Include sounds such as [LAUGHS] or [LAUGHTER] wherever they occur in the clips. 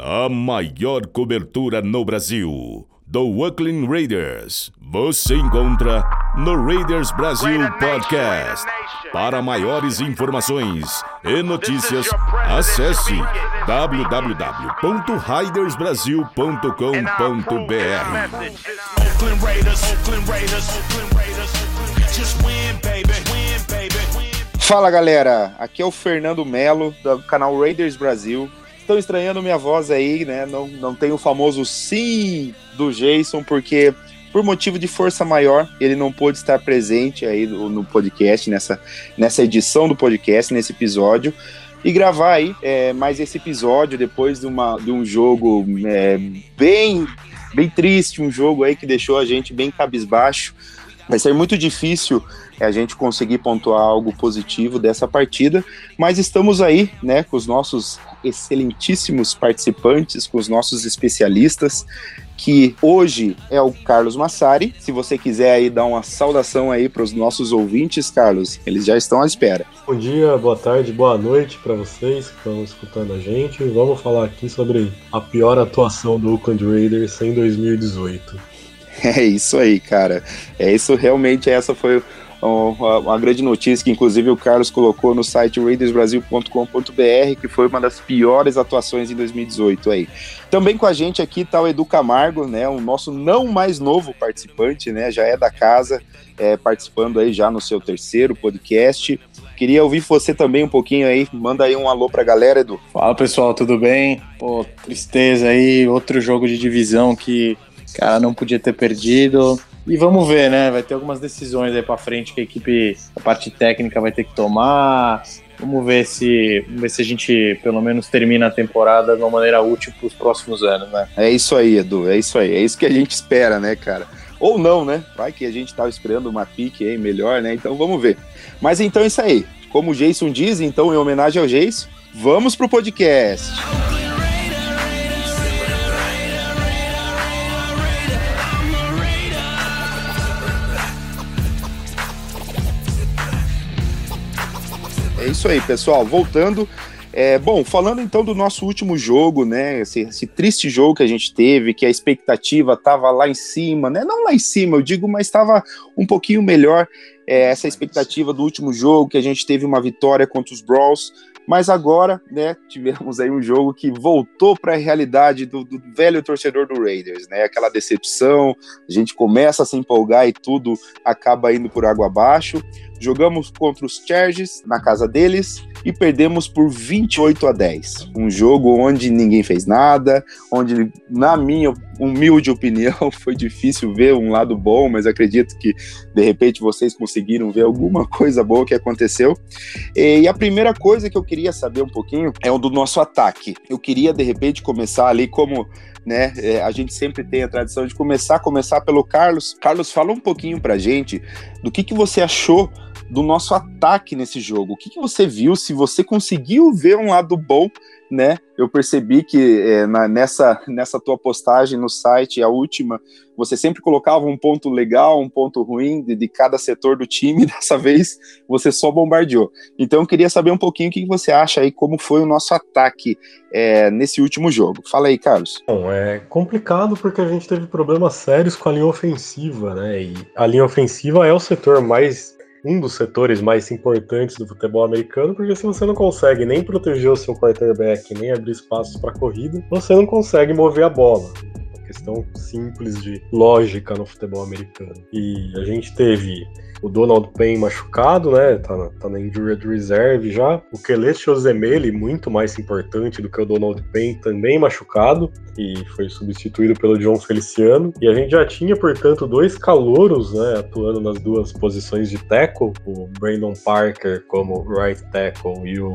A maior cobertura no Brasil do Oakland Raiders. Você encontra no Raiders Brasil Podcast. Para maiores informações e notícias, acesse www.raidersbrasil.com.br. Oakland Raiders, Oakland Raiders, Oakland Raiders. Just win, baby. Win, baby. Fala galera, aqui é o Fernando Melo do canal Raiders Brasil estão estranhando minha voz aí, né? Não, não tem o famoso sim do Jason, porque por motivo de força maior, ele não pôde estar presente aí no, no podcast, nessa, nessa edição do podcast, nesse episódio, e gravar aí é, mais esse episódio depois de, uma, de um jogo é, bem, bem triste, um jogo aí que deixou a gente bem cabisbaixo. Vai ser muito difícil é a gente conseguir pontuar algo positivo dessa partida, mas estamos aí, né, com os nossos excelentíssimos participantes, com os nossos especialistas, que hoje é o Carlos Massari. Se você quiser aí dar uma saudação aí para os nossos ouvintes, Carlos, eles já estão à espera. Bom dia, boa tarde, boa noite para vocês que estão escutando a gente. Vamos falar aqui sobre a pior atuação do Oakland Raiders em 2018. [LAUGHS] É isso aí, cara. É isso realmente essa foi uma grande notícia que inclusive o Carlos colocou no site raidersbrasil.com.br, que foi uma das piores atuações em 2018 aí. Também com a gente aqui está o Edu Camargo, né, o nosso não mais novo participante, né, já é da casa, é, participando aí já no seu terceiro podcast. Queria ouvir você também um pouquinho aí, manda aí um alô pra galera, Edu. Fala pessoal, tudo bem? Pô, tristeza aí, outro jogo de divisão que, cara, não podia ter perdido. E vamos ver, né? Vai ter algumas decisões aí para frente que a equipe, a parte técnica vai ter que tomar. Vamos ver se, vamos ver se a gente pelo menos termina a temporada de uma maneira útil para os próximos anos, né? É isso aí, Edu. É isso aí. É isso que a gente espera, né, cara? Ou não, né? Vai que a gente tava esperando uma pique aí melhor, né? Então vamos ver. Mas então é isso aí. Como o Jason diz, então, em homenagem ao Jason, vamos pro podcast. É isso aí, pessoal. Voltando. É, bom, falando então do nosso último jogo, né? Esse, esse, triste jogo que a gente teve, que a expectativa estava lá em cima, né? Não lá em cima, eu digo, mas estava um pouquinho melhor. É, essa expectativa do último jogo, que a gente teve uma vitória contra os Brawls, mas agora, né, [LAUGHS] tivemos aí um jogo que voltou para a realidade do, do, velho torcedor do Raiders, né? Aquela decepção, a gente começa a se empolgar e tudo acaba indo por água abaixo. Jogamos contra os Chargers na casa deles e perdemos por 28 a 10. Um jogo onde ninguém fez nada, onde, na minha humilde opinião, [LAUGHS] foi difícil ver um lado bom, mas acredito que de repente vocês conseguiram ver alguma coisa boa que aconteceu. E a primeira coisa que eu queria saber um pouquinho é o do nosso ataque. Eu queria de repente começar ali como né? É, a gente sempre tem a tradição de começar, começar pelo Carlos. Carlos, fala um pouquinho pra gente do que, que você achou do nosso ataque nesse jogo. O que, que você viu? Se você conseguiu ver um lado bom, né? Eu percebi que é, na, nessa, nessa tua postagem no site, a última, você sempre colocava um ponto legal, um ponto ruim de, de cada setor do time. [LAUGHS] Dessa vez você só bombardeou. Então eu queria saber um pouquinho o que você acha aí, como foi o nosso ataque é, nesse último jogo. Fala aí, Carlos. Bom, é complicado porque a gente teve problemas sérios com a linha ofensiva, né? E a linha ofensiva é o setor mais um dos setores mais importantes do futebol americano, porque se você não consegue nem proteger o seu quarterback, nem abrir espaços para corrida, você não consegue mover a bola questão simples de lógica no futebol americano. E a gente teve o Donald Payne machucado, né? Tá na, tá na injured reserve já. O Keleste Ozemele, muito mais importante do que o Donald Payne, também machucado e foi substituído pelo John Feliciano. E a gente já tinha, portanto, dois calouros, né? Atuando nas duas posições de tackle, o Brandon Parker como right tackle e o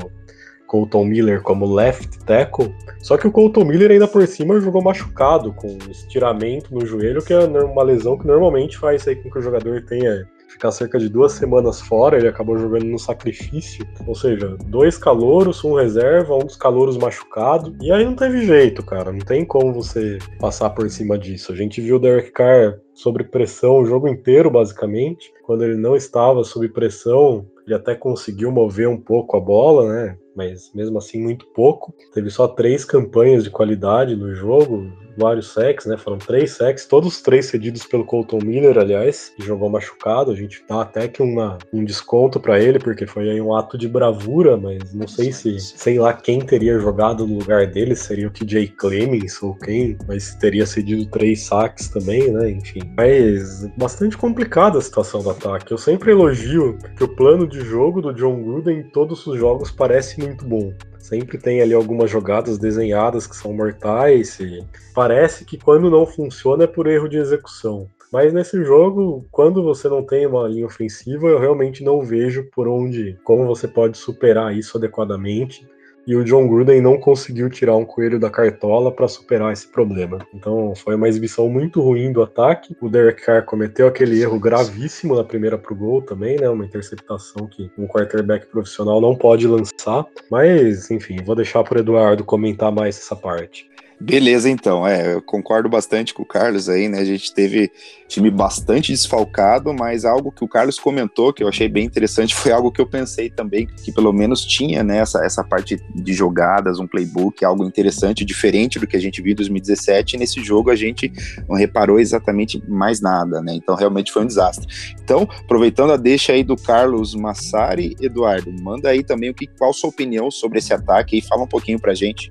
Colton Miller como left tackle. Só que o Colton Miller ainda por cima jogou machucado, com estiramento no joelho, que é uma lesão que normalmente faz aí com que o jogador tenha ficar cerca de duas semanas fora, ele acabou jogando no sacrifício, ou seja, dois calouros, um reserva, um dos calouros machucado, e aí não teve jeito, cara, não tem como você passar por cima disso. A gente viu o Derek Carr sob pressão o jogo inteiro, basicamente, quando ele não estava sob pressão, ele até conseguiu mover um pouco a bola, né? mas mesmo assim muito pouco. Teve só três campanhas de qualidade no jogo, vários sacks, né? Foram três sacks, todos três cedidos pelo Colton Miller, aliás, que jogou machucado. A gente dá até que uma, um desconto para ele, porque foi aí um ato de bravura, mas não sei se, sei lá quem teria jogado no lugar dele, seria o TJ Clemens ou quem, mas teria cedido três sacks também, né? Enfim. Mas bastante complicada a situação do ataque. Eu sempre elogio que o plano de jogo do John Gruden em todos os jogos parece muito bom. Sempre tem ali algumas jogadas desenhadas que são mortais e parece que quando não funciona é por erro de execução. Mas nesse jogo, quando você não tem uma linha ofensiva, eu realmente não vejo por onde, como você pode superar isso adequadamente e o John Gruden não conseguiu tirar um coelho da cartola para superar esse problema. Então foi uma exibição muito ruim do ataque. O Derek Carr cometeu aquele erro gravíssimo na primeira pro gol também, né? Uma interceptação que um quarterback profissional não pode lançar. Mas, enfim, vou deixar para Eduardo comentar mais essa parte. Beleza, então. É, eu concordo bastante com o Carlos aí, né? A gente teve time bastante desfalcado, mas algo que o Carlos comentou que eu achei bem interessante [LAUGHS] foi algo que eu pensei também, que pelo menos tinha né, essa, essa parte de jogadas, um playbook, algo interessante, diferente do que a gente viu em 2017. E nesse jogo a gente não reparou exatamente mais nada, né? Então realmente foi um desastre. Então, aproveitando a deixa aí do Carlos Massari, Eduardo, manda aí também o que, qual a sua opinião sobre esse ataque e fala um pouquinho pra gente.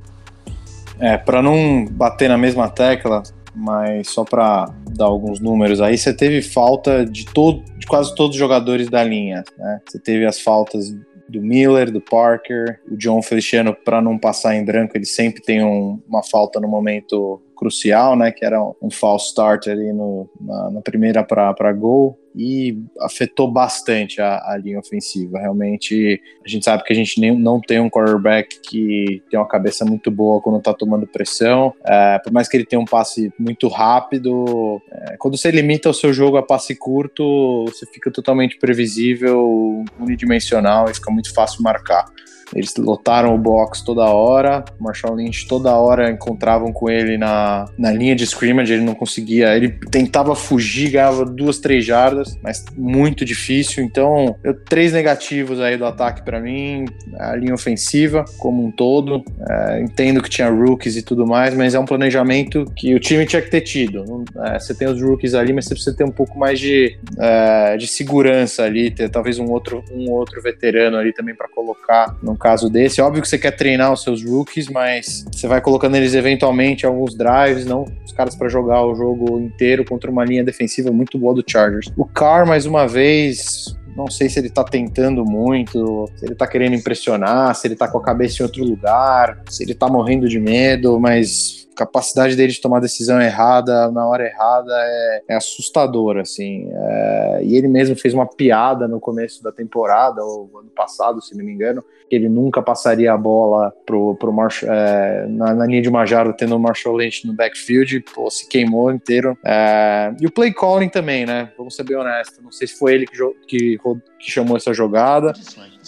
É, para não bater na mesma tecla, mas só para dar alguns números aí, você teve falta de, todo, de quase todos os jogadores da linha. Né? Você teve as faltas do Miller, do Parker, o John Feliciano, para não passar em branco, ele sempre tem um, uma falta no momento crucial, né? Que era um false start ali no, na, na primeira para gol e afetou bastante a, a, linha ofensiva. Realmente, a gente sabe que a gente nem, não tem um quarterback que tem uma cabeça muito boa quando está tomando pressão. É, por mais que ele tenha um passe muito rápido, é, quando você limita o seu jogo a passe curto, você fica totalmente previsível, unidimensional e fica muito fácil marcar. Eles lotaram o box toda hora. O Marshall Lynch toda hora encontravam com ele na, na linha de scrimmage. Ele não conseguia. Ele tentava fugir, ganhava duas, três jardas, mas muito difícil. Então, eu, três negativos aí do ataque para mim. A linha ofensiva, como um todo. É, entendo que tinha rookies e tudo mais, mas é um planejamento que o time tinha que ter tido. É, você tem os rookies ali, mas você precisa ter um pouco mais de, é, de segurança ali, ter talvez um outro, um outro veterano ali também para colocar num caso desse. Óbvio que você quer treinar os seus rookies, mas você vai colocando eles eventualmente alguns drives, não os caras para jogar o jogo inteiro contra uma linha defensiva muito boa do Chargers. O Carr, mais uma vez, não sei se ele tá tentando muito, se ele tá querendo impressionar, se ele tá com a cabeça em outro lugar, se ele tá morrendo de medo, mas capacidade dele de tomar decisão errada na hora errada é, é assustadora, assim. É, e ele mesmo fez uma piada no começo da temporada, ou ano passado, se não me engano, que ele nunca passaria a bola pro, pro Marsh, é, na, na, linha de uma jarda, tendo o Marshall Lynch no backfield, pô, se queimou inteiro. É, e o play calling também, né? Vamos ser bem honestos. Não sei se foi ele que, que, que chamou essa jogada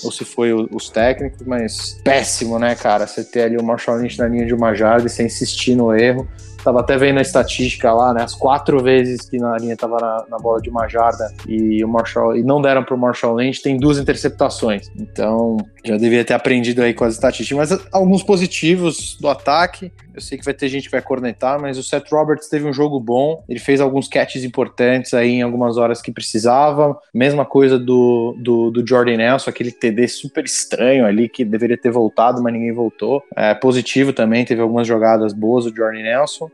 ou se foi o, os técnicos, mas péssimo, né, cara? Você ter ali o Marshall Lynch na linha de uma jarda e sem insistir no erro. Tava até vendo a estatística lá, né? As quatro vezes que na linha tava na, na bola de uma jarda e o Marshall e não deram pro Marshall Lynch, tem duas interceptações. Então, já devia ter aprendido aí com as estatísticas. Mas alguns positivos do ataque. Eu sei que vai ter gente que vai cornetar, mas o Seth Roberts teve um jogo bom. Ele fez alguns catches importantes aí em algumas horas que precisava. Mesma coisa do, do, do Jordan Nelson, aquele TD super estranho ali que deveria ter voltado, mas ninguém voltou. É, positivo também, teve algumas jogadas boas do Jordan Nelson.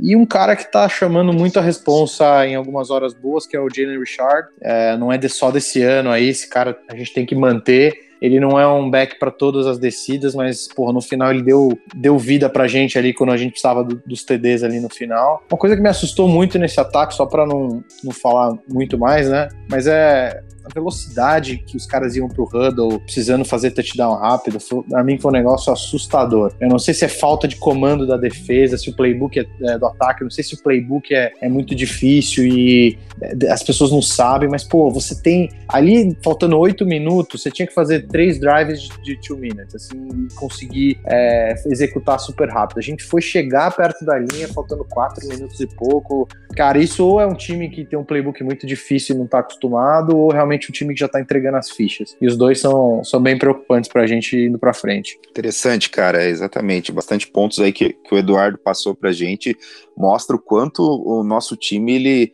E um cara que tá chamando muito a responsa em algumas horas boas, que é o Jalen Richard. É, não é de, só desse ano aí, esse cara a gente tem que manter. Ele não é um back para todas as descidas, mas, porra, no final ele deu, deu vida pra gente ali quando a gente precisava do, dos TDs ali no final. Uma coisa que me assustou muito nesse ataque, só para não, não falar muito mais, né? Mas é a velocidade que os caras iam pro huddle, precisando fazer touchdown rápido, foi, pra mim foi um negócio assustador. Eu não sei se é falta de comando da defesa, se o playbook é, é do ataque, não sei se o playbook é, é muito difícil e é, as pessoas não sabem, mas, pô, você tem ali, faltando oito minutos, você tinha que fazer três drives de two minutes, assim, e conseguir é, executar super rápido. A gente foi chegar perto da linha, faltando quatro minutos e pouco. Cara, isso ou é um time que tem um playbook muito difícil e não tá acostumado, ou realmente realmente um time que já tá entregando as fichas. E os dois são, são bem preocupantes pra gente indo pra frente. Interessante, cara, exatamente. Bastante pontos aí que, que o Eduardo passou pra gente mostra o quanto o nosso time ele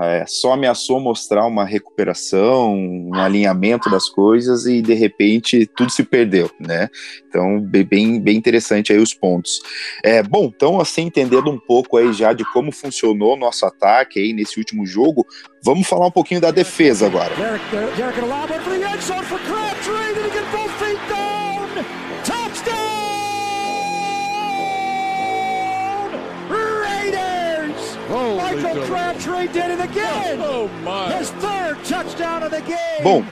é, só ameaçou mostrar uma recuperação, um alinhamento das coisas e de repente tudo se perdeu, né? Então, bem, bem interessante aí os pontos. É, bom, então assim, entendendo um pouco aí já de como funcionou nosso ataque aí nesse último jogo, vamos falar um pouquinho da defesa agora. Derek, Derek Bom,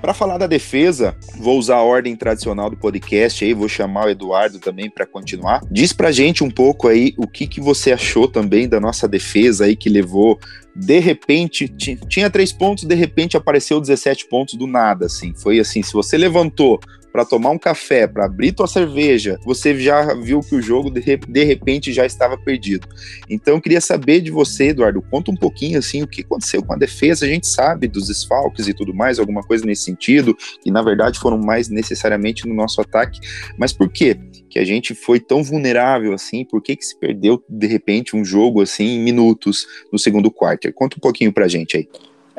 para falar da defesa, vou usar a ordem tradicional do podcast aí, vou chamar o Eduardo também para continuar. Diz pra gente um pouco aí o que, que você achou também da nossa defesa aí que levou de repente tinha três pontos, de repente apareceu 17 pontos do nada, assim. Foi assim, se você levantou para tomar um café, para abrir tua cerveja, você já viu que o jogo de, repente já estava perdido. Então eu queria saber de você, Eduardo, conta um pouquinho assim o que aconteceu com a defesa. A gente sabe dos desfalques e tudo mais, alguma coisa nesse sentido, que na verdade foram mais necessariamente no nosso ataque. Mas por quê? Que a gente foi tão vulnerável assim? Por que, que se perdeu de repente um jogo assim em minutos no segundo quarto? Conta um pouquinho pra gente aí.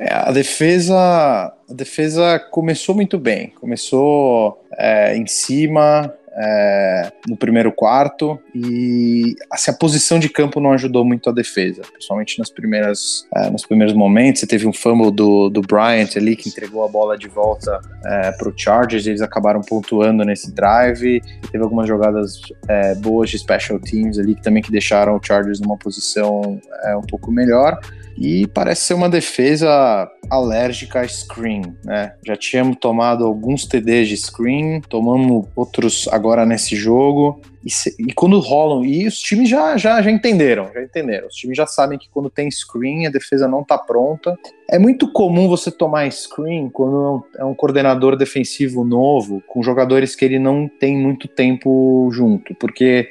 É, a defesa a defesa começou muito bem. Começou é, em cima é, no primeiro quarto e assim, a posição de campo não ajudou muito a defesa, principalmente nas primeiras, é, nos primeiros momentos. Você teve um fumble do, do Bryant ali que entregou a bola de volta é, para o Chargers. Eles acabaram pontuando nesse drive. Teve algumas jogadas é, boas de special teams ali que também que deixaram o Chargers numa posição é, um pouco melhor e parece ser uma defesa alérgica a screen, né? Já tínhamos tomado alguns TDs de screen, tomamos outros agora nesse jogo. E, se, e, quando rolam, e os times já, já, já entenderam, já entenderam. Os times já sabem que quando tem screen, a defesa não tá pronta. É muito comum você tomar screen quando é um coordenador defensivo novo, com jogadores que ele não tem muito tempo junto, porque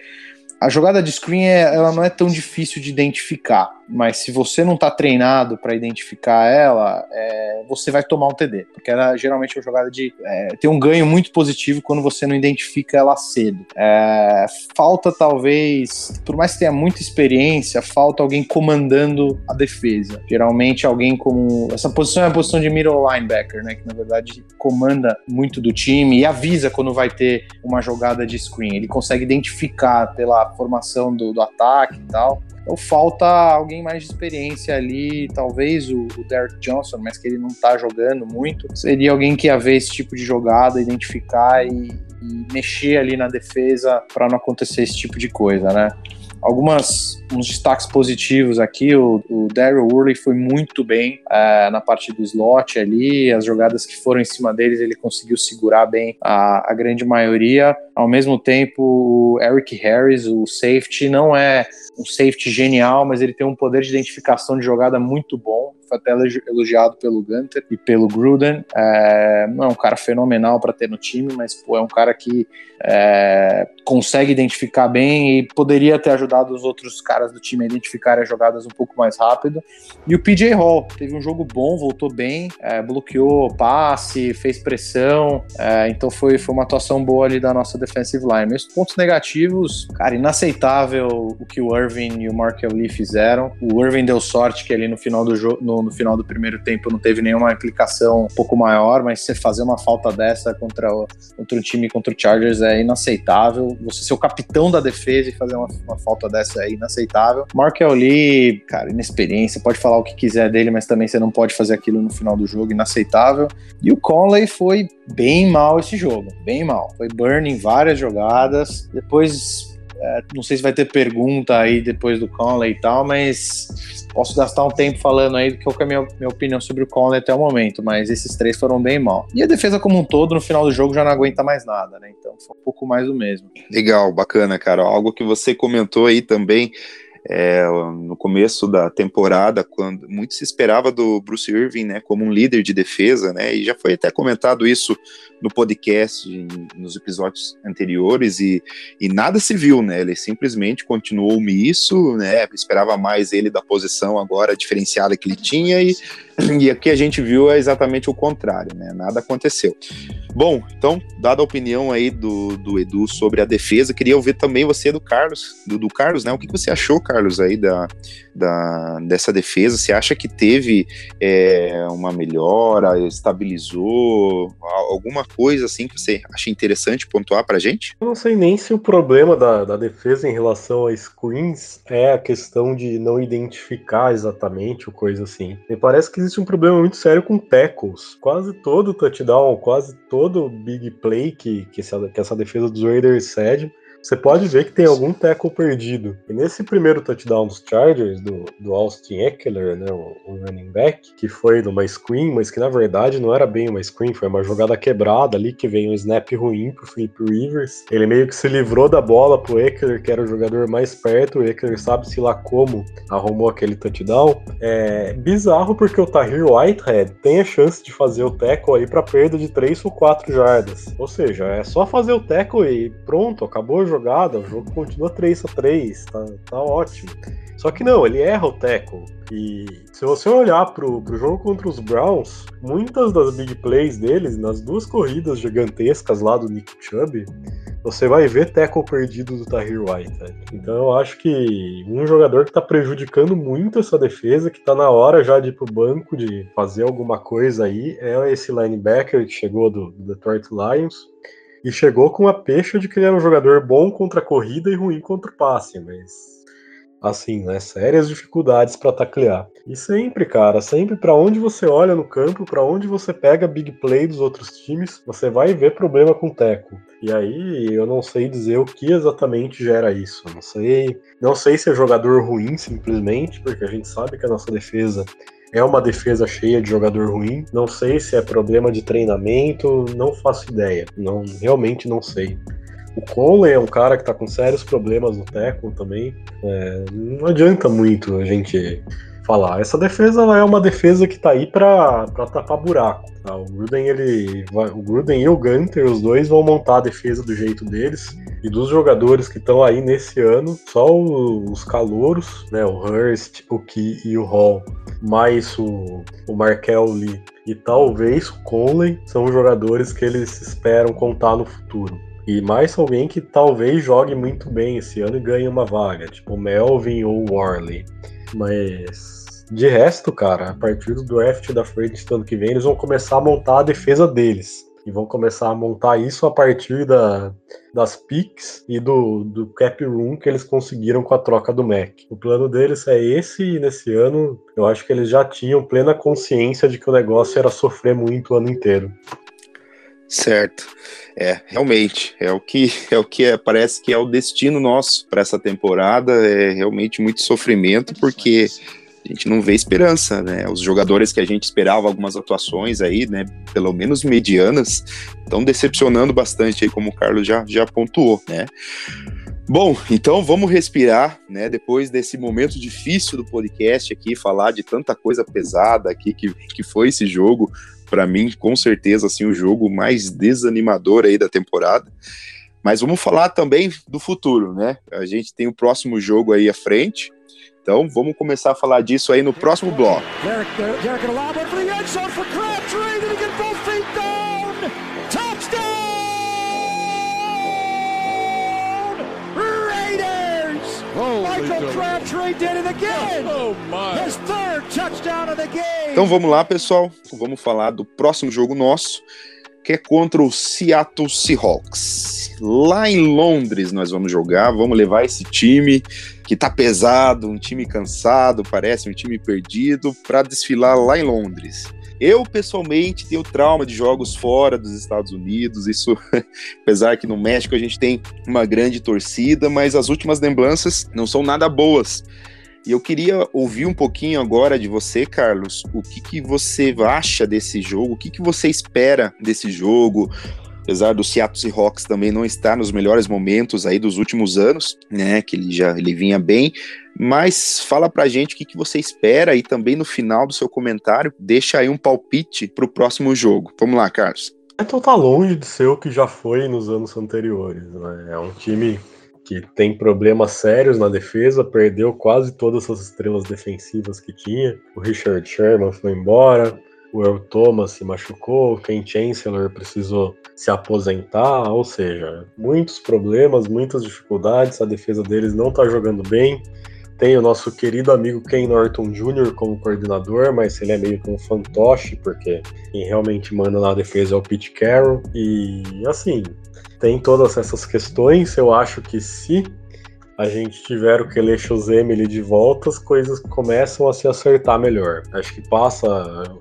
a jogada de screen é, ela não é tão difícil de identificar, mas se você não está treinado para identificar ela, é, você vai tomar um TD, porque ela geralmente é uma jogada de é, tem um ganho muito positivo quando você não identifica ela cedo. É, falta talvez, por mais que tenha muita experiência, falta alguém comandando a defesa. Geralmente alguém como essa posição é a posição de middle linebacker, né, que na verdade comanda muito do time e avisa quando vai ter uma jogada de screen. Ele consegue identificar pela formação do, do ataque e tal. Então falta alguém mais de experiência ali, talvez o, o Derek Johnson, mas que ele não tá jogando muito. Seria alguém que ia ver esse tipo de jogada, identificar e, e mexer ali na defesa para não acontecer esse tipo de coisa, né? Algumas uns destaques positivos aqui. O, o Daryl Worley foi muito bem uh, na parte do slot ali. As jogadas que foram em cima deles, ele conseguiu segurar bem a, a grande maioria. Ao mesmo tempo, o Eric Harris, o safety, não é um safety genial, mas ele tem um poder de identificação de jogada muito bom foi até elogiado pelo Gunter e pelo Gruden. É, não é um cara fenomenal para ter no time, mas pô, é um cara que é, consegue identificar bem e poderia ter ajudado os outros caras do time a identificarem as jogadas um pouco mais rápido. E o PJ Hall teve um jogo bom, voltou bem, é, bloqueou passe, fez pressão, é, então foi, foi uma atuação boa ali da nossa defensive line. Meus pontos negativos, cara, inaceitável o que o Irving e o Markel Lee fizeram. O Irving deu sorte que ali no final do jogo, no, final do primeiro tempo não teve nenhuma implicação um pouco maior, mas você fazer uma falta dessa contra, o, contra um time, contra o Chargers é inaceitável. Você ser o capitão da defesa e fazer uma, uma falta dessa é inaceitável. Markel Lee, cara, inexperiência, pode falar o que quiser dele, mas também você não pode fazer aquilo no final do jogo, inaceitável. E o Conley foi bem mal esse jogo, bem mal. Foi burn em várias jogadas. Depois é, não sei se vai ter pergunta aí depois do Conley e tal, mas posso gastar um tempo falando aí do que é a minha, minha opinião sobre o Conley até o momento, mas esses três foram bem mal. E a defesa como um todo, no final do jogo, já não aguenta mais nada, né? Então foi um pouco mais do mesmo. Legal, bacana, cara. Algo que você comentou aí também é, no começo da temporada, quando muito se esperava do Bruce Irving, né, como um líder de defesa, né, e já foi até comentado isso no podcast, nos episódios anteriores, e, e nada se viu, né, ele simplesmente continuou omisso, né, esperava mais ele da posição agora diferenciada que ele tinha, e, e aqui a gente viu é exatamente o contrário, né, nada aconteceu. Bom, então, dada a opinião aí do, do Edu sobre a defesa, queria ouvir também você do Carlos, do, do Carlos, né, o que você achou, Carlos, aí da, da, dessa defesa? Você acha que teve é, uma melhora, estabilizou, alguma coisa assim que você acha interessante pontuar pra gente? Eu não sei nem se o problema da, da defesa em relação a screens é a questão de não identificar exatamente ou coisa assim. Me parece que existe um problema muito sério com tackles. Quase todo touchdown, quase todo big play que, que, essa, que essa defesa dos Raiders cede você pode ver que tem algum tackle perdido. E nesse primeiro touchdown dos Chargers, do, do Austin Eckler, né, o, o, running back, que foi numa screen, mas que na verdade não era bem uma screen, foi uma jogada quebrada ali, que veio um snap ruim pro Philip Rivers. Ele meio que se livrou da bola pro Eckler, que era o jogador mais perto, o Eckler sabe-se lá como arrumou aquele touchdown. É bizarro porque o Tahir Whitehead tem a chance de fazer o tackle aí para perda de 3 ou 4 jardas. Ou seja, é só fazer o tackle e pronto, acabou jogada, o jogo continua 3 a 3 tá, tá ótimo. Só que não, ele erra o tackle. E se você olhar pro, pro jogo contra os Browns, muitas das big plays deles, nas duas corridas gigantescas lá do Nick Chubb, você vai ver tackle perdido do Tahir White. Né? Então eu acho que um jogador que está prejudicando muito essa defesa, que está na hora já de ir pro banco, de fazer alguma coisa aí, é esse linebacker que chegou do, do Detroit Lions e chegou com a pecha de que ele era um jogador bom contra a corrida e ruim contra o passe, mas assim, né, sérias dificuldades para taclear. E sempre, cara, sempre para onde você olha no campo, para onde você pega big play dos outros times, você vai ver problema com teco. E aí eu não sei dizer o que exatamente gera isso. Não sei, não sei se é jogador ruim simplesmente, porque a gente sabe que a nossa defesa é uma defesa cheia de jogador ruim. Não sei se é problema de treinamento, não faço ideia. Não, realmente não sei. O Conley é um cara que tá com sérios problemas no tackle também. É, não adianta muito a gente falar. Essa defesa é uma defesa que tá aí para tapar buraco. Tá? O Gruden ele vai, o Gruden e o Gunter, os dois vão montar a defesa do jeito deles. E dos jogadores que estão aí nesse ano, só os calouros, né, o Hurst, o Key e o Hall, mais o, o Markel Lee e talvez o Conley são jogadores que eles esperam contar no futuro. E mais alguém que talvez jogue muito bem esse ano e ganhe uma vaga, tipo Melvin ou Warley. Mas de resto, cara, a partir do draft da frente do ano que vem, eles vão começar a montar a defesa deles. E vão começar a montar isso a partir da, das picks e do, do cap room que eles conseguiram com a troca do Mac. O plano deles é esse e nesse ano eu acho que eles já tinham plena consciência de que o negócio era sofrer muito o ano inteiro. Certo. É, realmente, é o que é o que é, parece que é o destino nosso para essa temporada, é realmente muito sofrimento porque a gente não vê esperança, né? Os jogadores que a gente esperava algumas atuações aí, né, pelo menos medianas, estão decepcionando bastante aí, como o Carlos já, já pontuou, né? Bom, então vamos respirar, né? Depois desse momento difícil do podcast aqui, falar de tanta coisa pesada aqui que, que foi esse jogo, para mim, com certeza, assim, o jogo mais desanimador aí da temporada. Mas vamos falar também do futuro, né? A gente tem o próximo jogo aí à frente, então vamos começar a falar disso aí no próximo bloco. Então vamos lá, pessoal. Vamos falar do próximo jogo nosso, que é contra o Seattle Seahawks. Lá em Londres nós vamos jogar, vamos levar esse time que tá pesado, um time cansado, parece um time perdido, para desfilar lá em Londres. Eu, pessoalmente, tenho trauma de jogos fora dos Estados Unidos. Isso, [LAUGHS] apesar que no México a gente tem uma grande torcida, mas as últimas lembranças não são nada boas. E eu queria ouvir um pouquinho agora de você, Carlos, o que, que você acha desse jogo, o que, que você espera desse jogo. Apesar do Seattle Seahawks também não estar nos melhores momentos aí dos últimos anos, né, que ele já ele vinha bem, mas fala pra gente o que, que você espera e também no final do seu comentário, deixa aí um palpite pro próximo jogo. Vamos lá, Carlos. Então tá longe de ser o que já foi nos anos anteriores, né? É um time que tem problemas sérios na defesa, perdeu quase todas as estrelas defensivas que tinha. O Richard Sherman foi embora, o Earl Thomas se machucou, o Ken Chancellor precisou se aposentar, ou seja, muitos problemas, muitas dificuldades, a defesa deles não tá jogando bem. Tem o nosso querido amigo Ken Norton Jr. como coordenador, mas ele é meio que um fantoche, porque quem realmente manda na defesa é o Pete Carroll. E assim, tem todas essas questões. Eu acho que se a gente tiver o Kelecho Zemeli de volta, as coisas começam a se acertar melhor. Acho que passa,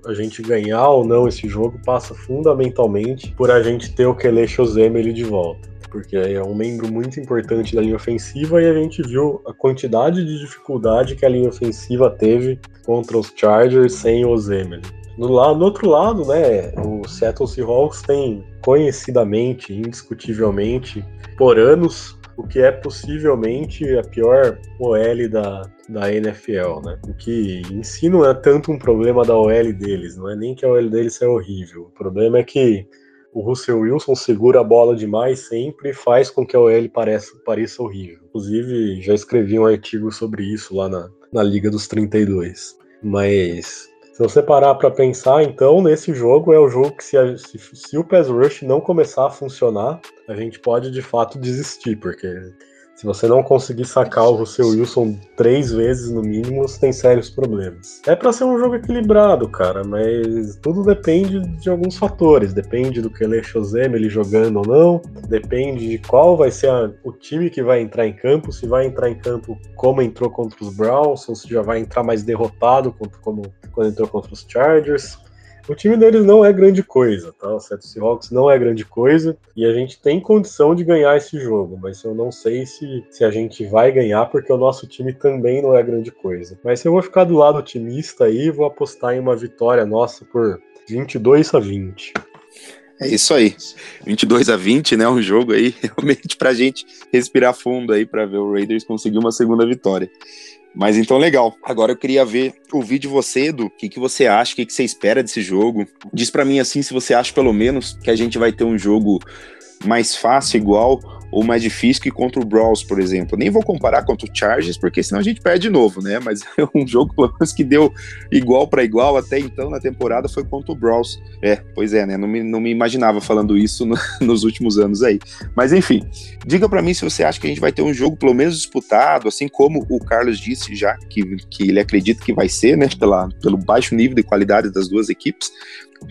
a gente ganhar ou não esse jogo, passa fundamentalmente por a gente ter o Kelecho Zemeli de volta porque é um membro muito importante da linha ofensiva e a gente viu a quantidade de dificuldade que a linha ofensiva teve contra os Chargers sem o Zemel. No, no outro lado, né, o Seattle Seahawks tem conhecidamente, indiscutivelmente, por anos, o que é possivelmente a pior OL da, da NFL, né? O que em si não é tanto um problema da OL deles, não é nem que a OL deles é horrível. O problema é que o Russell Wilson segura a bola demais sempre e faz com que a OL pareça, pareça horrível. Inclusive, já escrevi um artigo sobre isso lá na, na Liga dos 32. Mas se você parar para pensar, então, nesse jogo é o jogo que se, a, se, se o pass rush não começar a funcionar, a gente pode de fato desistir, porque se você não conseguir sacar o Russell Wilson três vezes no mínimo, você tem sérios problemas. É para ser um jogo equilibrado, cara, mas tudo depende de alguns fatores. Depende do que ele Chozem ele jogando ou não, depende de qual vai ser a, o time que vai entrar em campo, se vai entrar em campo como entrou contra os Browns, ou se já vai entrar mais derrotado como, como quando entrou contra os Chargers. O time deles não é grande coisa, tá? O Seattle Seahawks não é grande coisa e a gente tem condição de ganhar esse jogo, mas eu não sei se, se a gente vai ganhar porque o nosso time também não é grande coisa. Mas eu vou ficar do lado otimista aí e vou apostar em uma vitória nossa por 22 a 20. É isso aí. 22 a 20, né? Um jogo aí [LAUGHS] realmente pra gente respirar fundo aí para ver o Raiders conseguir uma segunda vitória. Mas então, legal. Agora eu queria ver, ouvir de você, Edu, o que, que você acha, o que, que você espera desse jogo. Diz para mim assim, se você acha pelo menos que a gente vai ter um jogo mais fácil, igual, ou mais difícil que contra o Brawls, por exemplo. Nem vou comparar contra o Chargers, porque senão a gente perde de novo, né? Mas [LAUGHS] é um jogo, pelo menos, que deu igual para igual até então na temporada foi contra o Brawls. É, pois é, né? Não me, não me imaginava falando isso no, [LAUGHS] nos últimos anos aí. Mas enfim, diga para mim se você acha que a gente vai ter um jogo pelo menos disputado, assim como o Carlos disse já, que, que ele acredita que vai ser, né? Pela, pelo baixo nível de qualidade das duas equipes.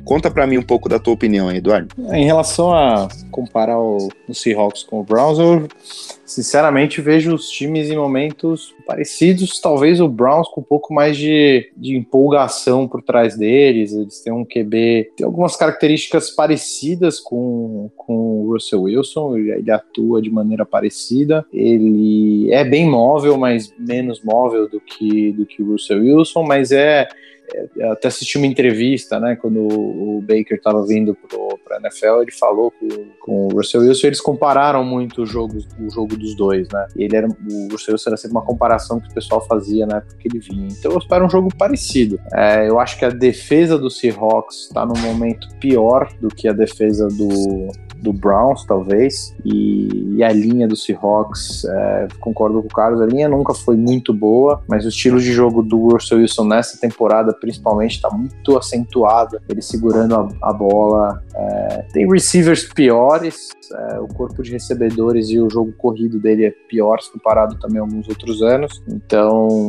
Conta para mim um pouco da tua opinião Eduardo. Em relação a comparar o, o Seahawks com o Browns, eu sinceramente vejo os times em momentos parecidos. Talvez o Browns com um pouco mais de, de empolgação por trás deles. Eles têm um QB, tem algumas características parecidas com, com o Russell Wilson. Ele atua de maneira parecida. Ele é bem móvel, mas menos móvel do que, do que o Russell Wilson, mas é é, até assisti uma entrevista, né, quando o Baker estava vindo para a NFL, ele falou com, com, o Russell Wilson, eles compararam muito o jogo, o jogo dos dois, né, ele era, o Wilson era sempre uma comparação que o pessoal fazia na época que ele vinha, então eu espero um jogo parecido. É, eu acho que a defesa do Seahawks está num momento pior do que a defesa do, do Browns, talvez, e, e a linha do Seahawks, é, concordo com o Carlos, a linha nunca foi muito boa, mas o estilo de jogo do Russell Wilson nessa temporada, principalmente, está muito acentuado, ele segurando a, a bola. É, tem receivers piores, é, o corpo de recebedores e o jogo corrido dele é pior se comparado também a alguns outros anos, então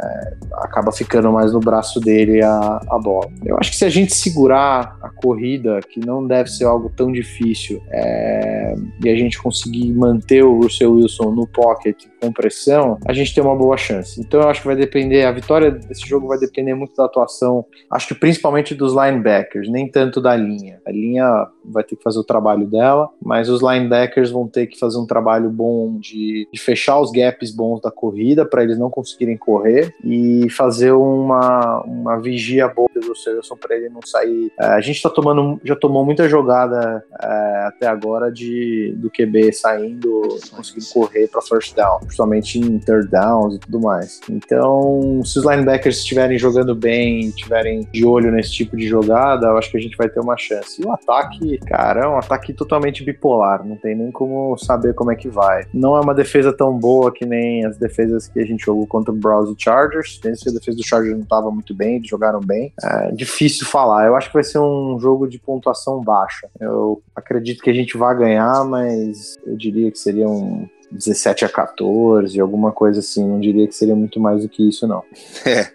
é, acaba ficando mais no braço dele a, a bola. Eu acho que se a gente segurar a corrida, que não deve ser algo tão difícil, é, e a gente conseguir manter o Russell Wilson no pocket com pressão, a gente tem uma boa chance. Então eu acho que vai depender, a vitória desse jogo vai depender muito da atuação, acho que principalmente dos linebackers, nem tanto da linha. A linha vai ter que fazer o trabalho dela, mas os linebackers vão ter que fazer um trabalho bom de, de fechar os gaps bons da corrida para eles não conseguirem correr e fazer uma, uma vigia boa do Wilson para ele não sair. É, a gente tá tomando, já tomou muita jogada é, até agora de do QB saindo, conseguindo correr para first down, principalmente em third downs e tudo mais. Então, se os linebackers estiverem jogando bem, estiverem de olho nesse tipo de jogada, eu acho que a gente vai ter uma chance. E o ataque, cara, é um ataque totalmente bipolar, não tem nem como saber como é que vai. Não é uma defesa tão boa que nem as defesas que a gente jogou contra o Browns e Chargers. Penso que a defesa do Chargers não estava muito bem, eles jogaram bem. É difícil falar. Eu acho que vai ser um jogo de pontuação baixa. Eu acredito que a gente vai ganhar, mas eu diria que seria um 17 a 14, alguma coisa assim. Não diria que seria muito mais do que isso, não. [LAUGHS] É.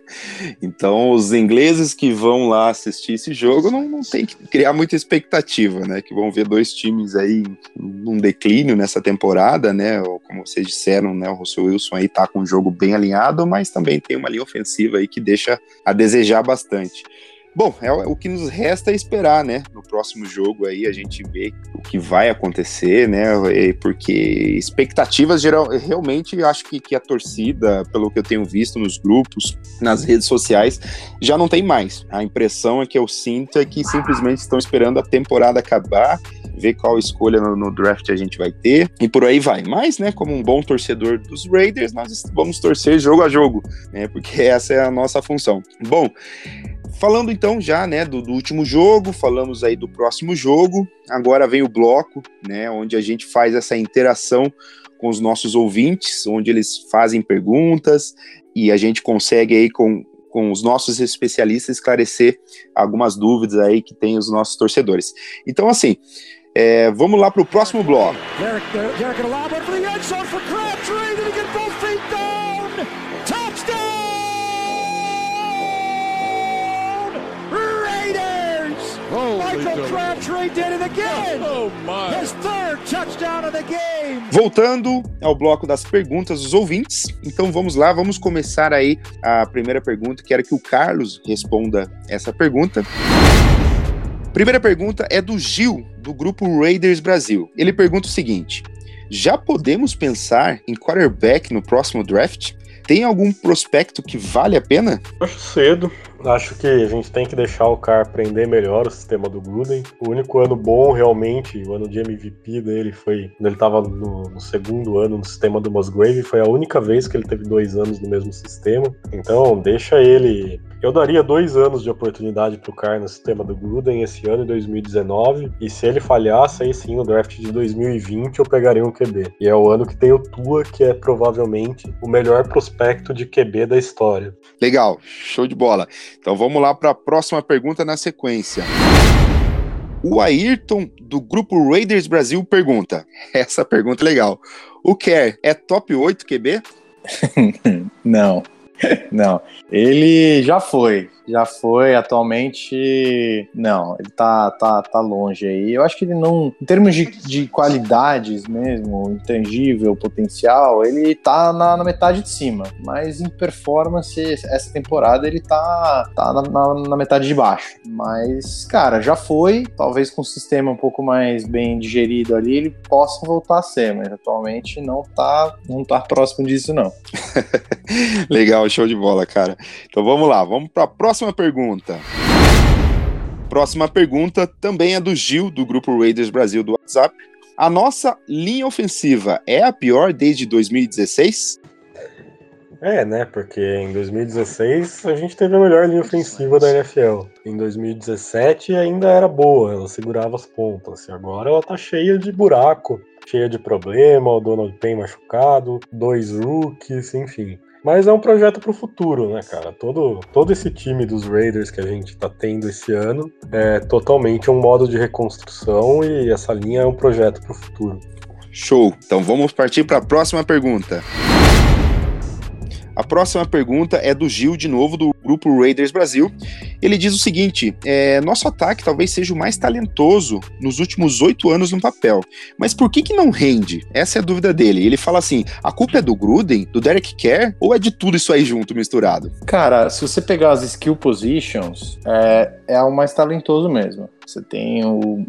Então, os ingleses que vão lá assistir esse jogo não, não tem que criar muita expectativa, né? Que vão ver dois times aí num declínio nessa temporada, né? Como vocês disseram, né? O Russell Wilson aí tá com um jogo bem alinhado, mas também tem uma linha ofensiva aí que deixa a desejar bastante. Bom, é o que nos resta é esperar, né? No próximo jogo aí a gente vê o que vai acontecer, né? Porque expectativas geral, realmente acho que, que a torcida, pelo que eu tenho visto nos grupos, nas redes sociais, já não tem mais. A impressão é que eu sinto é que simplesmente estão esperando a temporada acabar ver qual escolha no, no, draft a gente vai ter e por aí vai. Mas, né, como um bom torcedor dos Raiders, nós vamos torcer jogo a jogo, né, porque [LAUGHS] essa é a nossa função. Bom, Falando então já, né, do, do, último jogo, falamos aí do próximo jogo. Agora vem o bloco, né, onde a gente faz essa interação com os nossos ouvintes, onde eles fazem perguntas e a gente consegue aí com, com os nossos especialistas esclarecer algumas dúvidas aí que tem os nossos torcedores. Então, assim, é, vamos lá para o próximo bloco. Derek, Derek, Voltando ao bloco das perguntas dos ouvintes, então vamos lá, vamos começar aí a primeira pergunta. Quero que o Carlos responda essa pergunta. Primeira pergunta é do Gil, do grupo Raiders Brasil. Ele pergunta o seguinte: já podemos pensar em quarterback no próximo draft? Tem algum prospecto que vale a pena? Acho cedo. Acho que a gente tem que deixar o cara aprender melhor o sistema do Gruden. O único ano bom, realmente, o ano de MVP dele foi quando ele estava no, no, segundo ano no sistema do Musgrave. Foi a única vez que ele teve dois anos no mesmo sistema. Então, deixa ele. Eu daria dois anos de oportunidade pro cara no sistema do Gruden esse ano, em 2019. E se ele falhasse, aí sim, no draft de 2020, eu pegaria um QB. E é o ano que tem o Tua, que é provavelmente o melhor prospecto de QB da história. Legal, show de bola. Então vamos lá para a próxima pergunta na sequência. O Ayrton, do grupo Raiders Brasil, pergunta: [LAUGHS] essa pergunta é legal. O Kerr é top 8 QB? [LAUGHS] Não. Não, ele já foi, já foi, atualmente não, ele tá, tá, tá longe aí. Eu acho que ele não, em termos de, de qualidades mesmo, intangível, potencial, ele tá na, na metade de cima, mas em performance, essa temporada ele tá, tá na, na, na metade de baixo. Mas, cara, já foi, talvez com um sistema um pouco mais bem digerido ali, ele possa voltar a ser, mas atualmente não tá, não tá próximo disso, não. [LAUGHS] Legal, show de bola, cara. Então vamos lá, vamos para a próxima pergunta. Próxima pergunta também é do Gil, do grupo Raiders Brasil do WhatsApp. A nossa linha ofensiva é a pior desde 2016? É, né? Porque em 2016 a gente teve a melhor linha ofensiva da NFL. Em 2017 ainda era boa, ela segurava as pontas. E agora ela tá cheia de buraco, cheia de problema, o Donald Payne machucado, dois rookies, enfim. Mas é um projeto para o futuro, né, cara? Todo, todo esse time dos Raiders que a gente está tendo esse ano é totalmente um modo de reconstrução e essa linha é um projeto para o futuro. Show! Então vamos partir para a próxima pergunta. A próxima pergunta é do Gil, de novo, do grupo Raiders Brasil. Ele diz o seguinte: é, nosso ataque talvez seja o mais talentoso nos últimos oito anos no papel. Mas por que, que não rende? Essa é a dúvida dele. Ele fala assim: a culpa é do Gruden, do Derek Kerr, ou é de tudo isso aí junto, misturado? Cara, se você pegar as skill positions, é, é o mais talentoso mesmo. Você tem o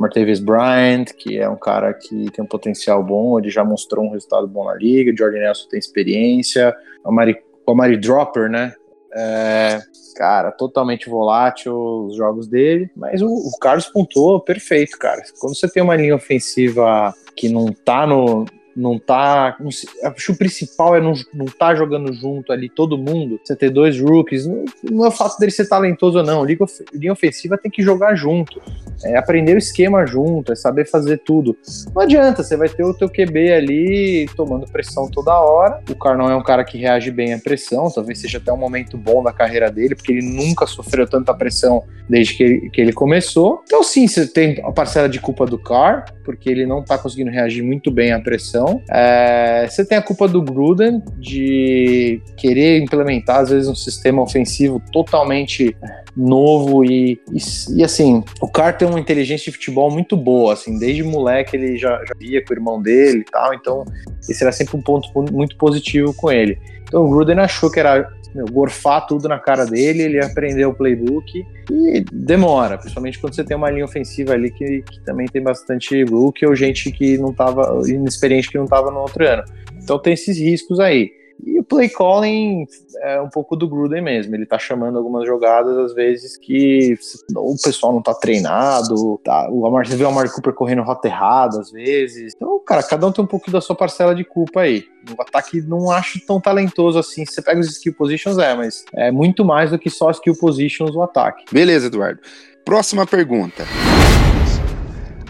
Martavis Bryant, que é um cara que tem um potencial bom, ele já mostrou um resultado bom na liga, Jordan Nelson tem experiência, o Mari, o Mari Dropper, né? É, cara, totalmente volátil os jogos dele, mas o, o Carlos pontuou perfeito, cara. Quando você tem uma linha ofensiva que não tá no, não tá. acho que o principal é não, não tá jogando junto ali todo mundo. Você ter dois rookies, não, não é o fato dele ser talentoso ou não. Liga, linha ofensiva tem que jogar junto. É aprender o esquema junto, é saber fazer tudo. Não adianta, você vai ter o teu QB ali tomando pressão toda hora. O Carnão é um cara que reage bem à pressão, talvez seja até um momento bom da carreira dele, porque ele nunca sofreu tanta pressão desde que ele, que ele começou. Então, sim, você tem a parcela de culpa do Car, porque ele não tá conseguindo reagir muito bem à pressão. É, você tem a culpa do Gruden de querer implementar, às vezes, um sistema ofensivo totalmente novo e, e, e, assim, o Carr tem uma inteligência de futebol muito boa, assim, desde moleque ele já, já via com o irmão dele e tal, então esse era sempre um ponto muito positivo com ele. Então o Gruden achou que era meu, gorfar tudo na cara dele, ele aprendeu o playbook e demora, principalmente quando você tem uma linha ofensiva ali que, que também tem bastante rookie ou gente que não estava inexperiente que não estava no outro ano. Então tem esses riscos aí. E o play calling é um pouco do Gruden mesmo. Ele tá chamando algumas jogadas, às vezes, que o pessoal não tá treinado, tá? O Amar, você vê o Amari Cooper correndo rota errada, às vezes. Então, cara, cada um tem um pouco da sua parcela de culpa aí. O ataque não acho tão talentoso assim. Você pega os skill positions, é, mas é muito mais do que só skill positions o ataque. Beleza, Eduardo. Próxima pergunta.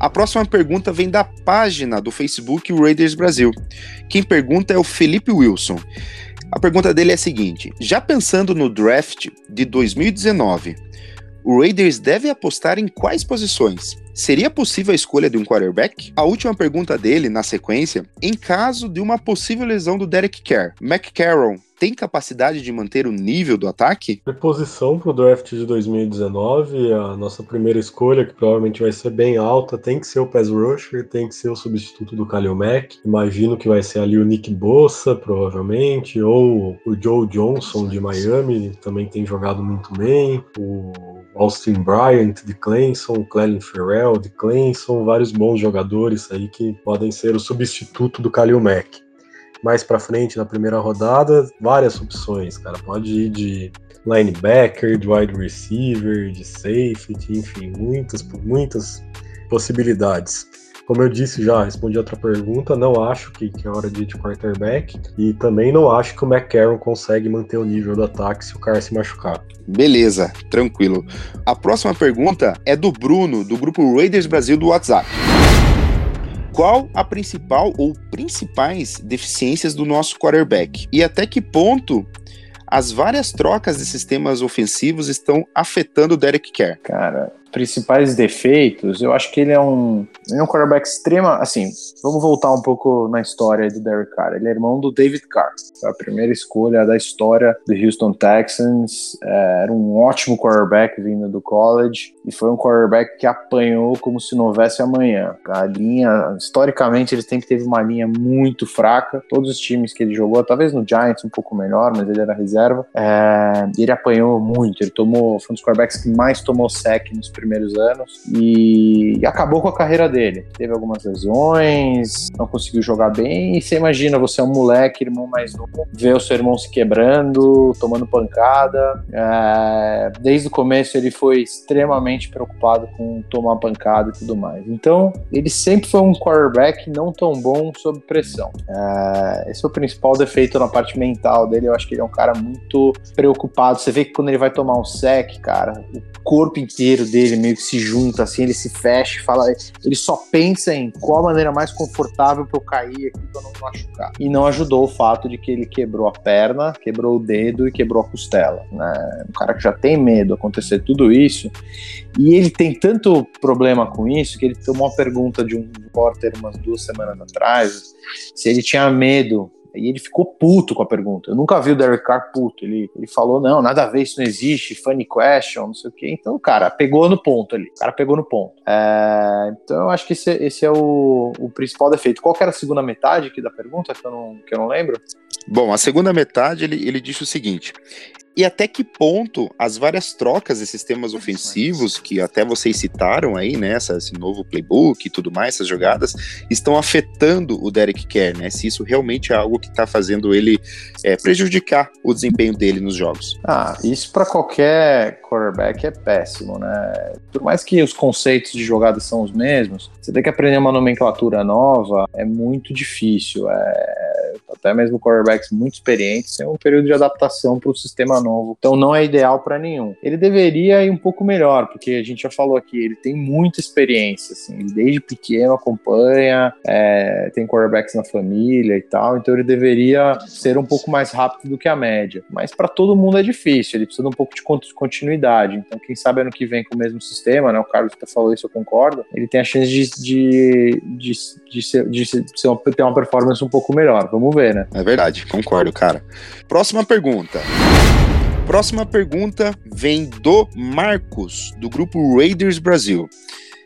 A próxima pergunta vem da página do Facebook Raiders Brasil. Quem pergunta é o Felipe Wilson. A pergunta dele é a seguinte: já pensando no draft de 2019, o Raiders deve apostar em quais posições? Seria possível a escolha de um quarterback? A última pergunta dele, na sequência, em caso de uma possível lesão do Derek Carr, McCarron tem capacidade de manter o nível do ataque? Reposição para o draft de 2019, a nossa primeira escolha, que provavelmente vai ser bem alta, tem que ser o pass rusher, tem que ser o substituto do Kalil Mack. Imagino que vai ser ali o Nick Bossa, provavelmente, ou o Joe Johnson de Miami, também tem jogado muito bem, o Austin Bryant de Clemson, Clelin Ferrell de Clemson, vários bons jogadores aí que podem ser o substituto do Kalil Mack mais para frente na primeira rodada, várias opções, cara. Pode ir de linebacker, de wide receiver, de safety, enfim, muitas, muitas possibilidades. Como eu disse já, respondi outra pergunta, não acho que, que é hora de ir de quarterback e também não acho que o McCarron consegue manter o nível do ataque se o cara se machucar. Beleza, tranquilo. A próxima pergunta é do Bruno, do grupo Raiders Brasil do WhatsApp qual a principal ou principais deficiências do nosso quarterback e até que ponto as várias trocas de sistemas ofensivos estão afetando o Derek Carr. Cara, principais defeitos, eu acho que ele é um, é um quarterback extrema, assim, vamos voltar um pouco na história do Derek Carr. Ele é irmão do David Carr, a primeira escolha da história do Houston Texans, é, era um ótimo quarterback vindo do college e foi um quarterback que apanhou como se não houvesse amanhã. A linha, historicamente, ele sempre teve uma linha muito fraca, todos os times que ele jogou, talvez no Giants um pouco melhor, mas ele era reserva, é, ele apanhou muito, ele tomou, foi um dos quarterbacks que mais tomou sec nos primeiros anos e acabou com a carreira dele. Teve algumas lesões, não conseguiu jogar bem. E você imagina, você é um moleque, irmão mais novo, ver o seu irmão se quebrando, tomando pancada. É, desde o começo ele foi extremamente preocupado com tomar pancada e tudo mais. Então, ele sempre foi um quarterback não tão bom sob pressão. É, esse é o principal defeito na parte mental dele. Eu acho que ele é um cara muito preocupado. Você vê que quando ele vai tomar um sec, cara, o corpo inteiro dele meio que se junta, assim, ele se fecha, fala, ele só pensa em qual a maneira mais confortável para eu cair aqui para não machucar. E não ajudou o fato de que ele quebrou a perna, quebrou o dedo e quebrou a costela, né? Um cara que já tem medo acontecer tudo isso, e ele tem tanto problema com isso que ele tomou uma pergunta de um repórter umas duas semanas atrás, se ele tinha medo E ele ficou puto com a pergunta. Eu nunca vi o Derek Carr puto. Ele, ele falou: não, nada a ver, isso não existe, funny question, não sei o quê. Então, cara, pegou no ponto ali. O cara pegou no ponto. É, então, eu acho que esse, esse é o, o principal defeito. Qual era a segunda metade aqui da pergunta, que eu não, que eu não lembro? Bom, a segunda metade ele, ele disse o seguinte: e até que ponto as várias trocas de sistemas ofensivos, que até vocês citaram aí, né, esse novo playbook e tudo mais, essas jogadas, estão afetando o Derek Carr, né? Se isso realmente é algo que está fazendo ele é, prejudicar o desempenho dele nos jogos. Ah, isso para qualquer quarterback é péssimo, né? Por mais que os conceitos de jogada são os mesmos, você tem que aprender uma nomenclatura nova, é muito difícil. É... Até mesmo quarterbacks muito experientes têm um período de adaptação para o sistema novo. Então não é ideal para nenhum. Ele deveria ir um pouco melhor, porque a gente já falou aqui, ele tem muita experiência, assim, ele desde pequeno acompanha, é, tem quarterbacks na família e tal, então ele deveria ser um pouco mais rápido do que a média. Mas para todo mundo é difícil, ele precisa de um pouco de continuidade. Então, quem sabe ano que vem com o mesmo sistema, né? O Carlos até falou isso, eu concordo. Ele tem a chance de, de, de, de, ser, de ser ter uma performance um pouco melhor. Vamos ver, né? É verdade, concordo, cara. Próxima pergunta. Próxima pergunta vem do Marcos, do grupo Raiders Brasil.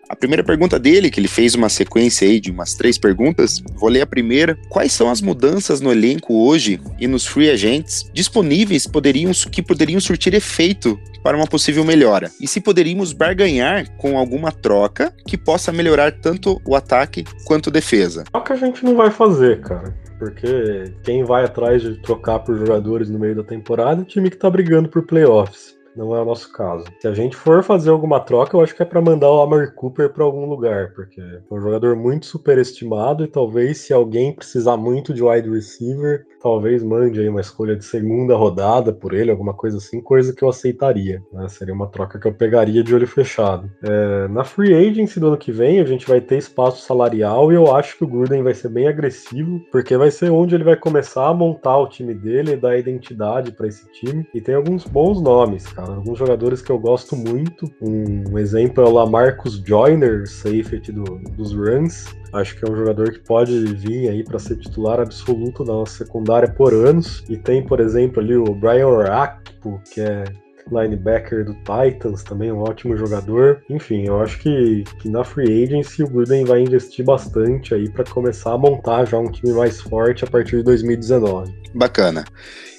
A primeira pergunta dele, que ele fez uma sequência aí de umas três perguntas, vou ler a primeira. Quais são as mudanças no elenco hoje e nos free agents disponíveis poderiam, que poderiam surtir efeito para uma possível melhora? E se poderíamos barganhar com alguma troca que possa melhorar tanto o ataque quanto a defesa? É o que a gente não vai fazer, cara porque quem vai atrás de trocar por jogadores no meio da temporada é o time que tá brigando por playoffs não é o nosso caso. Se a gente for fazer alguma troca, eu acho que é para mandar o Amari Cooper para algum lugar, porque é um jogador muito superestimado e talvez se alguém precisar muito de wide receiver, talvez mande aí uma escolha de segunda rodada por ele, alguma coisa assim, coisa que eu aceitaria. Né? Seria uma troca que eu pegaria de olho fechado. É, na free agency do ano que vem, a gente vai ter espaço salarial e eu acho que o Gruden vai ser bem agressivo, porque vai ser onde ele vai começar a montar o time dele, dar identidade para esse time. E tem alguns bons nomes, cara. Alguns jogadores que eu gosto muito. Um exemplo é o Lamarcus Joyner, safety do, dos Rams. Acho que é um jogador que pode vir aí para ser titular absoluto da nossa secundária por anos. E tem, por exemplo, ali o Brian Orakpo, que é linebacker do Titans, também um ótimo jogador. Enfim, eu acho que, que na free agency o Gruden vai investir bastante aí para começar a montar já um time mais forte a partir de 2019. Bacana.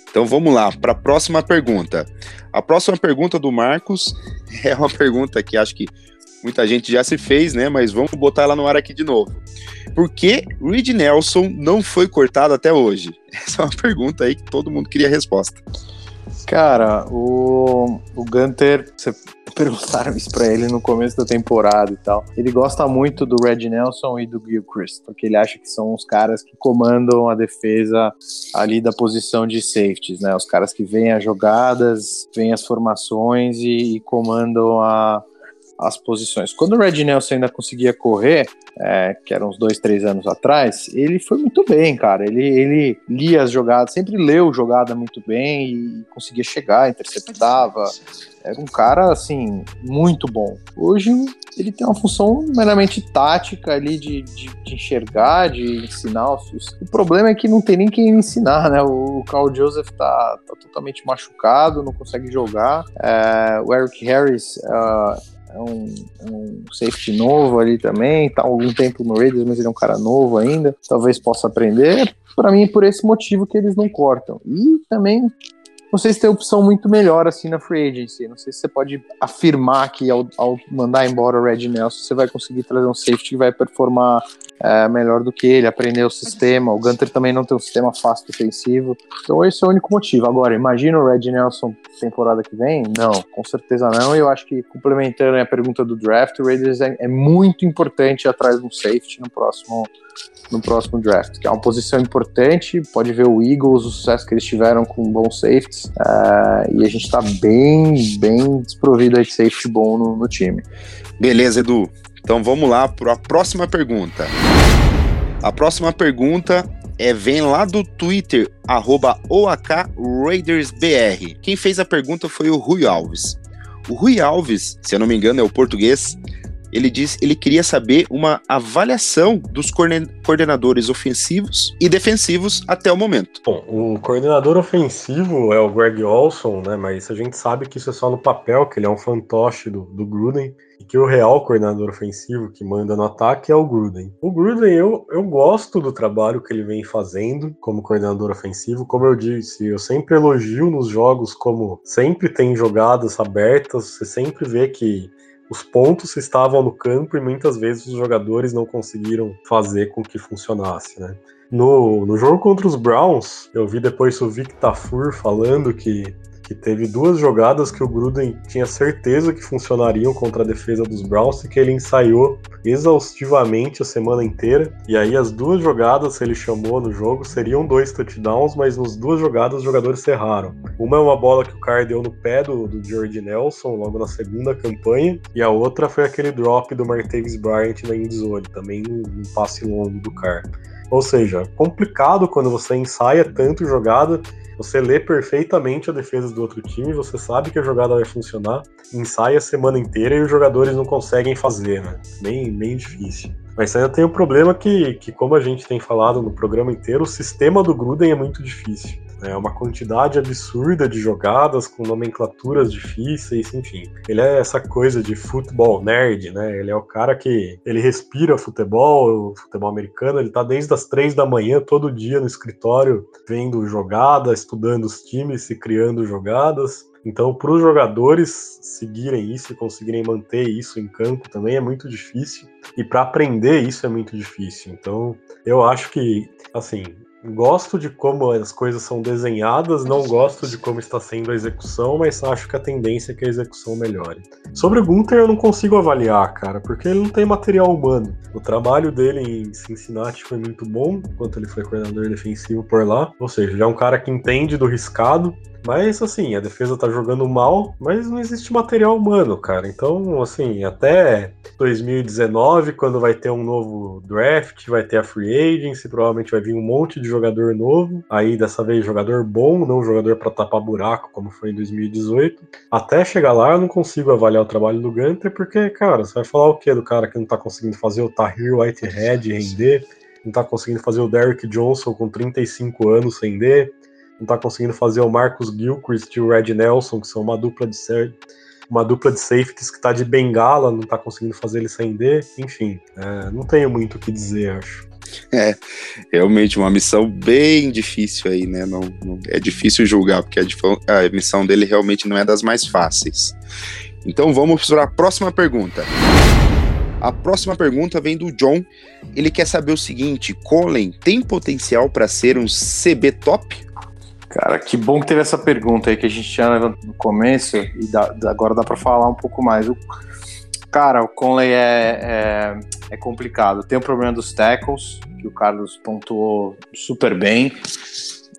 Então vamos lá para a próxima pergunta. A próxima pergunta do Marcos [LAUGHS] é uma pergunta que acho que muita gente já se fez, né? Mas vamos botar ela no ar aqui de novo. Por que Reed Nelson não foi cortado até hoje? [LAUGHS] Essa é uma pergunta aí que todo mundo queria resposta. Cara, o, o Gunter, você [LAUGHS] perguntaram isso pra ele no começo da temporada e tal. Ele gosta muito do Red Nelson e do Gilchrist, porque ele acha que são os caras que comandam a defesa ali da posição de safeties, né? Os caras que veem as jogadas, veem as formações e, e comandam a, as posições. Quando o Red Nelson ainda conseguia correr, é, que eram uns dois, três anos atrás, ele foi muito bem, cara. Ele, ele lia as jogadas, sempre leu jogada muito bem e conseguia chegar, interceptava. Era um cara, assim, muito bom. Hoje ele tem uma função meramente tática ali de, de, de enxergar, de ensinar os. O problema é que não tem nem quem ensinar, né? O Carl Joseph tá, tá totalmente machucado, não consegue jogar. É, o Eric Harris. Uh, é um, é um safety novo ali também, tá algum tempo no Raiders, mas ele é um cara novo ainda, talvez possa aprender. Para mim, por esse motivo que eles não cortam. E também não sei se tem opção muito melhor assim na free agency. Não sei se você pode afirmar que ao, ao mandar embora o Red Nelson, você vai conseguir trazer um safety que vai performar é, melhor do que ele, aprender o sistema. O Gunter também não tem um sistema fácil defensivo. Então esse é o único motivo. Agora, imagina o Red Nelson temporada que vem? Não, com certeza não. E eu acho que, complementando a pergunta do draft, o Raiders é, é muito importante atrás de um safety no próximo no próximo draft, que é uma posição importante. Pode ver o Eagles, o sucesso que eles tiveram com bons safeties, uh, e a gente está bem, bem desprovido de safety bom no, no time. Beleza, Edu. Então vamos lá para a próxima pergunta. A próxima pergunta é, vem lá do Twitter, arroba. Quem fez a pergunta foi o Rui Alves. O Rui Alves, se eu não me engano, é o português, ele diz ele queria saber uma avaliação dos coordenadores ofensivos e defensivos até o momento. Bom, o coordenador ofensivo é o Greg Olson, né? Mas a gente sabe que isso é só no papel, que ele é um fantoche do, do Gruden e que o real coordenador ofensivo que manda no ataque é o Gruden. O Gruden, eu, eu gosto do trabalho que ele vem fazendo como coordenador ofensivo. Como eu disse, eu sempre elogio nos jogos como sempre tem jogadas abertas, você sempre vê que os pontos estavam no campo e muitas vezes os jogadores não conseguiram fazer com que funcionasse, né? No, no jogo contra os Browns, eu vi depois o Vic Tafur falando que que teve duas jogadas que o Gruden tinha certeza que funcionariam contra a defesa dos Browns e que ele ensaiou exaustivamente a semana inteira. E aí as duas jogadas que ele chamou no jogo seriam dois touchdowns, mas nas duas jogadas os jogadores erraram. Uma é uma bola que o Carr deu no pé do, do George Nelson logo na segunda campanha, e a outra foi aquele drop do Martavis Bryant na endzone, também um passe longo do Carr. Ou seja, complicado quando você ensaia tanto jogada você lê perfeitamente a defesa do outro time, você sabe que a jogada vai funcionar, ensaia a semana inteira e os jogadores não conseguem fazer, né? Bem, bem difícil. Mas ainda tem o problema que, que, como a gente tem falado no programa inteiro, o sistema do Gruden é muito difícil. É uma quantidade absurda de jogadas com nomenclaturas difíceis, enfim. Ele é essa coisa de futebol nerd, né? Ele é o cara que ele respira futebol, futebol americano, ele tá desde as três da manhã todo dia no escritório vendo jogadas, estudando os times e criando jogadas. Então, para os jogadores seguirem isso e conseguirem manter isso em campo também é muito difícil. E para aprender isso é muito difícil. Então, eu acho que, assim, gosto de como as coisas são desenhadas, não gosto de como está sendo a execução, mas acho que a tendência é que a execução melhore. Sobre o Gunther eu não consigo avaliar, cara, porque ele não tem material humano. O trabalho dele em Cincinnati foi muito bom, enquanto ele foi coordenador defensivo por lá, ou seja, ele é um cara que entende do riscado, mas, assim, a defesa tá jogando mal, mas não existe material humano, cara. Então, assim, até 2019, quando vai ter um novo draft, vai ter a free agency, provavelmente vai vir um monte de jogador novo. Aí, dessa vez, jogador bom, não jogador para tapar buraco, como foi em 2018. Até chegar lá, eu não consigo avaliar o trabalho do Gunter, porque, cara, você vai falar o quê do cara que não tá conseguindo fazer o Tahir Whitehead render? Não tá conseguindo fazer o Derrick Johnson com 35 anos render? Não tá conseguindo fazer o Marcus Gilchrist e o Red Nelson, que são uma dupla de uma dupla de safeties que tá de bengala, não tá conseguindo fazer ele render, enfim, é, não tenho muito o que dizer, acho. É, realmente uma missão bem difícil aí, né? Não, não é difícil julgar, porque a, a missão dele realmente não é das mais fáceis. Então vamos para a próxima pergunta. A próxima pergunta vem do John. Ele quer saber o seguinte: Colin tem potencial para ser um CB top? Cara, que bom que teve essa pergunta aí que a gente tinha levantado no começo e dá, agora dá para falar um pouco mais. O, cara, o Conley é, é, é, complicado. Tem o problema dos tackles, que o Carlos pontuou super bem.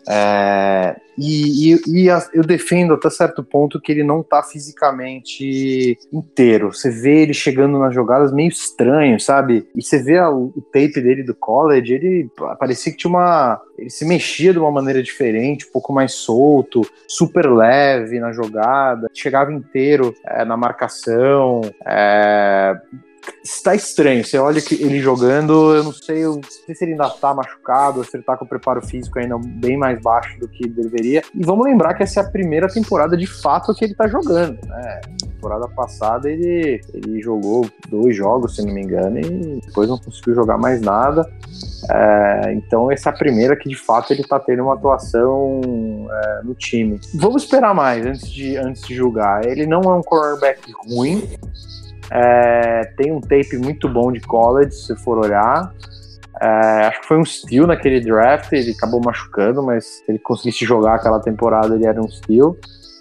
É, e, e, e eu defendo até certo ponto que ele não tá fisicamente inteiro. Você vê ele chegando nas jogadas meio estranho, sabe? E você vê a, o tape dele do college, ele parecia que tinha uma. Ele se mexia de uma maneira diferente, um pouco mais solto, super leve na jogada, chegava inteiro é, na marcação. É, está estranho. Você olha que ele jogando, eu não sei, eu não sei se ele ainda está machucado, se ele está com o preparo físico ainda bem mais baixo do que deveria. E vamos lembrar que essa é a primeira temporada de fato que ele está jogando, né? Temporada passada ele, ele jogou dois jogos, se não me engano, e depois não conseguiu jogar mais nada. É, então essa é a primeira que de fato ele está tendo uma atuação é, no time. Vamos esperar mais antes de, antes de julgar. Ele não é um cornerback ruim, é, tem um tape muito bom de college, se for olhar. É, acho que foi um steal naquele draft, ele acabou machucando, mas ele conseguisse jogar aquela temporada, ele era um steal.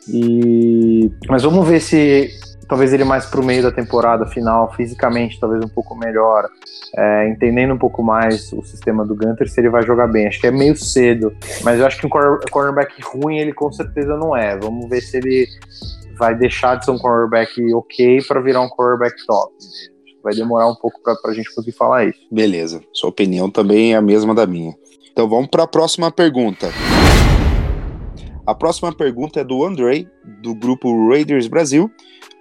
E... Mas vamos ver se talvez ele mais para o meio da temporada final, fisicamente talvez um pouco melhor, é, entendendo um pouco mais o sistema do Gunter, se ele vai jogar bem. Acho que é meio cedo, mas eu acho que um cornerback ruim ele com certeza não é. Vamos ver se ele vai deixar de ser um quarterback ok para virar um quarterback top. Vai demorar um pouco para a gente conseguir falar isso. Beleza, sua opinião também é a mesma da minha. Então vamos para a próxima pergunta. A próxima pergunta é do Andrei, do grupo Raiders Brasil.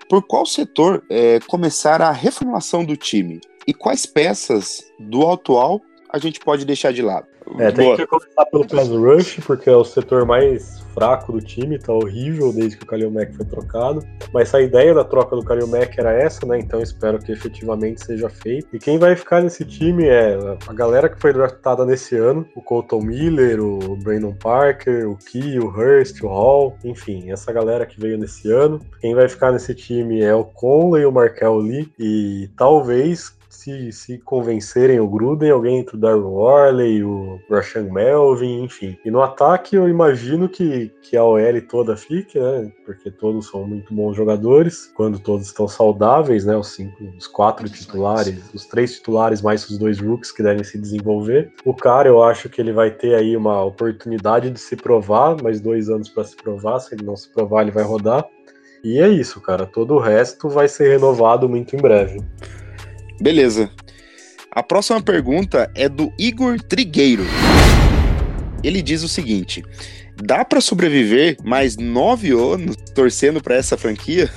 por qual setor é, começar a reformulação do time? E quais peças do atual a gente pode deixar de lado? É, tem Boa. que começar pelo pass rush, porque é o setor mais fraco do time, tá horrível desde que o Kalil Mack foi trocado. Mas a ideia da troca do Kalil Mack era essa, né? Então espero que efetivamente seja feito. E quem vai ficar nesse time é a galera que foi draftada nesse ano: o Colton Miller, o Brandon Parker, o Key, o Hurst, o Hall, enfim, essa galera que veio nesse ano. Quem vai ficar nesse time é o Conley, o Markel Lee e talvez se, se convencerem o Gruden, alguém entre o Darren Worley, o Rashan Melvin, enfim. E no ataque eu imagino que, que a OL toda fique, né? Porque todos são muito bons jogadores, quando todos estão saudáveis, né? Os cinco, os quatro titulares, os três titulares mais os dois rooks que devem se desenvolver. O cara, eu acho que ele vai ter aí uma oportunidade de se provar, mais dois anos para se provar. Se ele não se provar, ele vai rodar. E é isso, cara. Todo o resto vai ser renovado muito em breve. Beleza. A próxima pergunta é do Igor Trigueiro. Ele diz o seguinte: dá para sobreviver mais nove anos torcendo para essa franquia?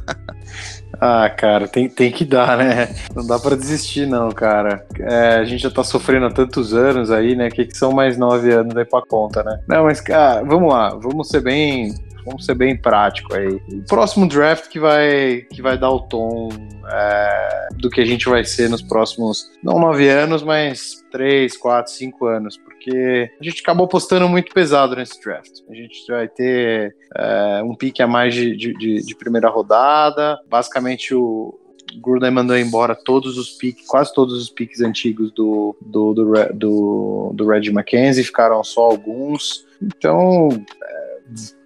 [LAUGHS] ah, cara, tem, tem que dar, né? Não dá para desistir, não, cara. É, a gente já tá sofrendo há tantos anos aí, né? O que, que são mais nove anos aí pra conta, né? Não, mas, cara, vamos lá, vamos ser bem Vamos ser bem prático aí. O próximo draft que vai, que vai dar o tom é, do que a gente vai ser nos próximos, não nove anos, mas três, quatro, cinco anos, porque a gente acabou apostando muito pesado nesse draft. A gente vai ter é, um pique a mais de, de, de primeira rodada, basicamente o, Gruden mandou embora todos os piques, quase todos os piques antigos do, do, do, do, do Reggie McKenzie, ficaram só alguns. Então, é,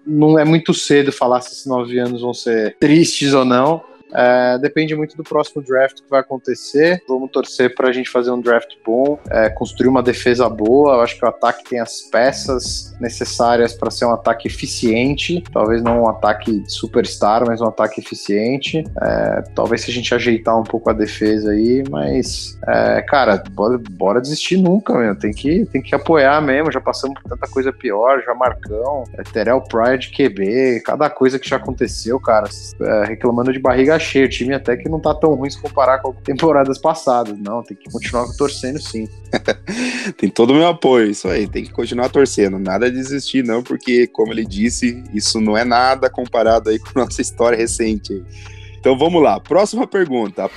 não é muito cedo falar se esses nove anos vão ser tristes ou não. É, depende muito do próximo draft que vai acontecer. Vamos torcer para a gente fazer um draft bom, é, construir uma defesa boa. Eu acho que o ataque tem as peças necessárias para ser um ataque eficiente. Talvez não um ataque superstar, mas um ataque eficiente. É, talvez se a gente ajeitar um pouco a defesa aí, mas, é, cara, bora, bora, desistir nunca, meu. Tem que, tem que apoiar mesmo. Já passamos por tanta coisa pior, já Marcão, é, Terel Pride, QB, cada coisa que já aconteceu, cara, é, reclamando de barriga cheia. O time até que não tá tão ruim se comparar com temporadas passadas. Não, tem que continuar torcendo sim. [LAUGHS] tem todo o meu apoio, isso aí. Tem que continuar torcendo. Nada de desistir, não, porque, como ele disse, isso não é nada comparado aí com nossa história recente. Então vamos lá. Próxima pergunta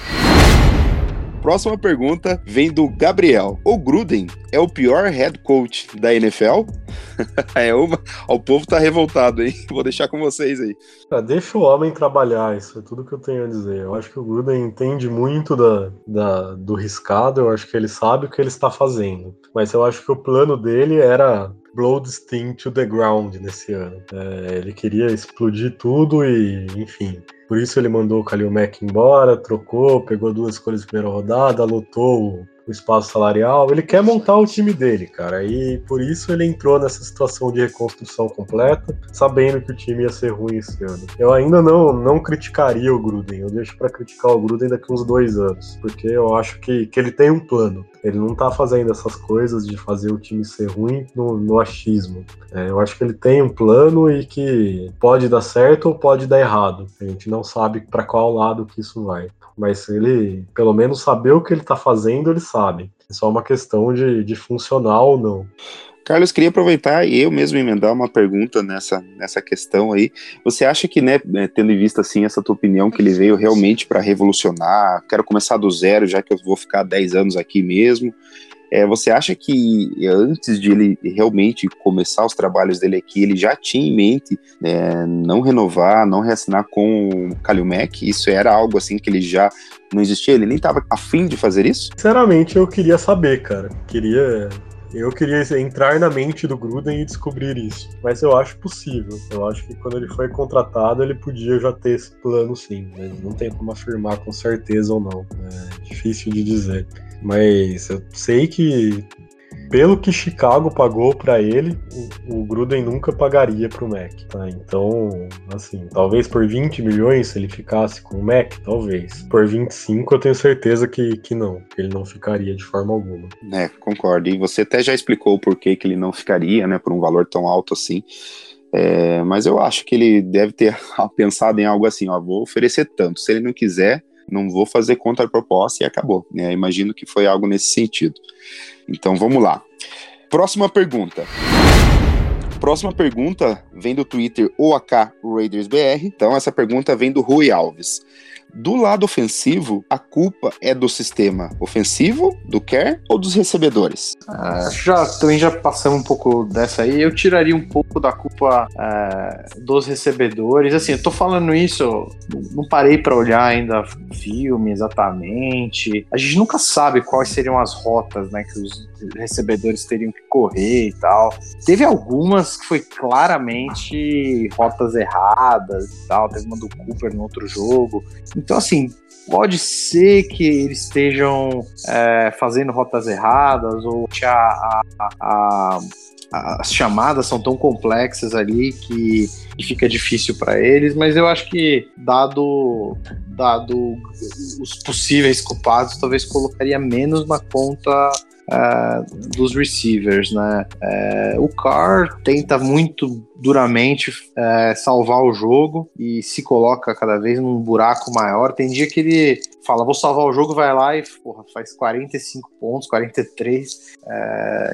próxima pergunta vem do Gabriel. O Gruden é o pior head coach da NFL? [LAUGHS] é uma. O povo tá revoltado, hein? [LAUGHS] Vou deixar com vocês aí. Ah, deixa o homem trabalhar, isso é tudo que eu tenho a dizer. Eu acho que o Gruden entende muito da, da, do riscado, eu acho que ele sabe o que ele está fazendo. Mas eu acho que o plano dele era blow this thing to the ground nesse ano. É, ele queria explodir tudo e, enfim, por isso ele mandou o Kalil Mack embora, trocou, pegou duas escolhas de primeira rodada, lutou o espaço salarial. Ele quer montar o time dele, cara. E por isso ele entrou nessa situação de reconstrução completa, sabendo que o time ia ser ruim esse ano. Eu ainda não, não criticaria o Gruden. Eu deixo para criticar o Gruden daqui uns dois anos, porque eu acho que, que ele tem um plano. Ele não tá fazendo essas coisas de fazer o time ser ruim no, no achismo. É, eu acho que ele tem um plano e que pode dar certo ou pode dar errado. A gente não sabe para qual lado que isso vai. Mas ele, pelo menos, saber o que ele tá fazendo, ele sabe. É só uma questão de, de funcionar ou não. Carlos, queria aproveitar e eu mesmo emendar uma pergunta nessa, nessa questão aí. Você acha que, né, né tendo em vista assim essa tua opinião, que ele veio realmente para revolucionar? Quero começar do zero, já que eu vou ficar 10 anos aqui mesmo. É, você acha que antes de ele realmente começar os trabalhos dele aqui, ele já tinha em mente é, não renovar, não reassinar com o Kalil Mack? Isso era algo assim que ele já não existia? Ele nem estava afim de fazer isso? Sinceramente, eu queria saber, cara. Queria eu queria entrar na mente do Gruden e descobrir isso. Mas eu acho possível. Eu acho que quando ele foi contratado, ele podia já ter esse plano sim. Mas não tem como afirmar com certeza ou não. É difícil de dizer. Mas eu sei que pelo que Chicago pagou para ele, o, o, Gruden nunca pagaria para o Mac. Tá? Então, assim, talvez por 20 milhões se ele ficasse com o Mac, talvez. Por 25 eu tenho certeza que, que não, que ele não ficaria de forma alguma. É, concordo. E você até já explicou o porquê que ele não ficaria, né, por um valor tão alto assim. É, mas eu acho que ele deve ter [LAUGHS] pensado em algo assim, ó, vou oferecer tanto. Se ele não quiser, não vou fazer contraproposta e acabou. Né? Imagino que foi algo nesse sentido. Então vamos lá. Próxima pergunta. Próxima pergunta vem do Twitter OAK RaidersBR. Então essa pergunta vem do Rui Alves. Do lado ofensivo, a culpa é do sistema ofensivo, do Care ou dos recebedores? Ah, já também já passamos um pouco dessa aí. Eu tiraria um pouco da culpa é, dos recebedores. Assim, eu tô falando isso, não parei para olhar ainda filme exatamente. A gente nunca sabe quais seriam as rotas, né, que os recebedores teriam que correr e tal. Teve algumas que foi claramente rotas erradas e tal. Teve uma do Cooper no outro jogo. Então, assim, pode ser que eles estejam é, fazendo rotas erradas ou a, a, a, as chamadas são tão complexas ali que, que fica difícil para eles, mas eu acho que dado dado os possíveis culpados, talvez colocaria menos na conta uh, dos receivers, né? Uh, o Carr tenta muito duramente uh, salvar o jogo e se coloca cada vez num buraco maior. Tem dia que ele fala, vou salvar o jogo, vai lá e porra, faz 45 pontos, 43.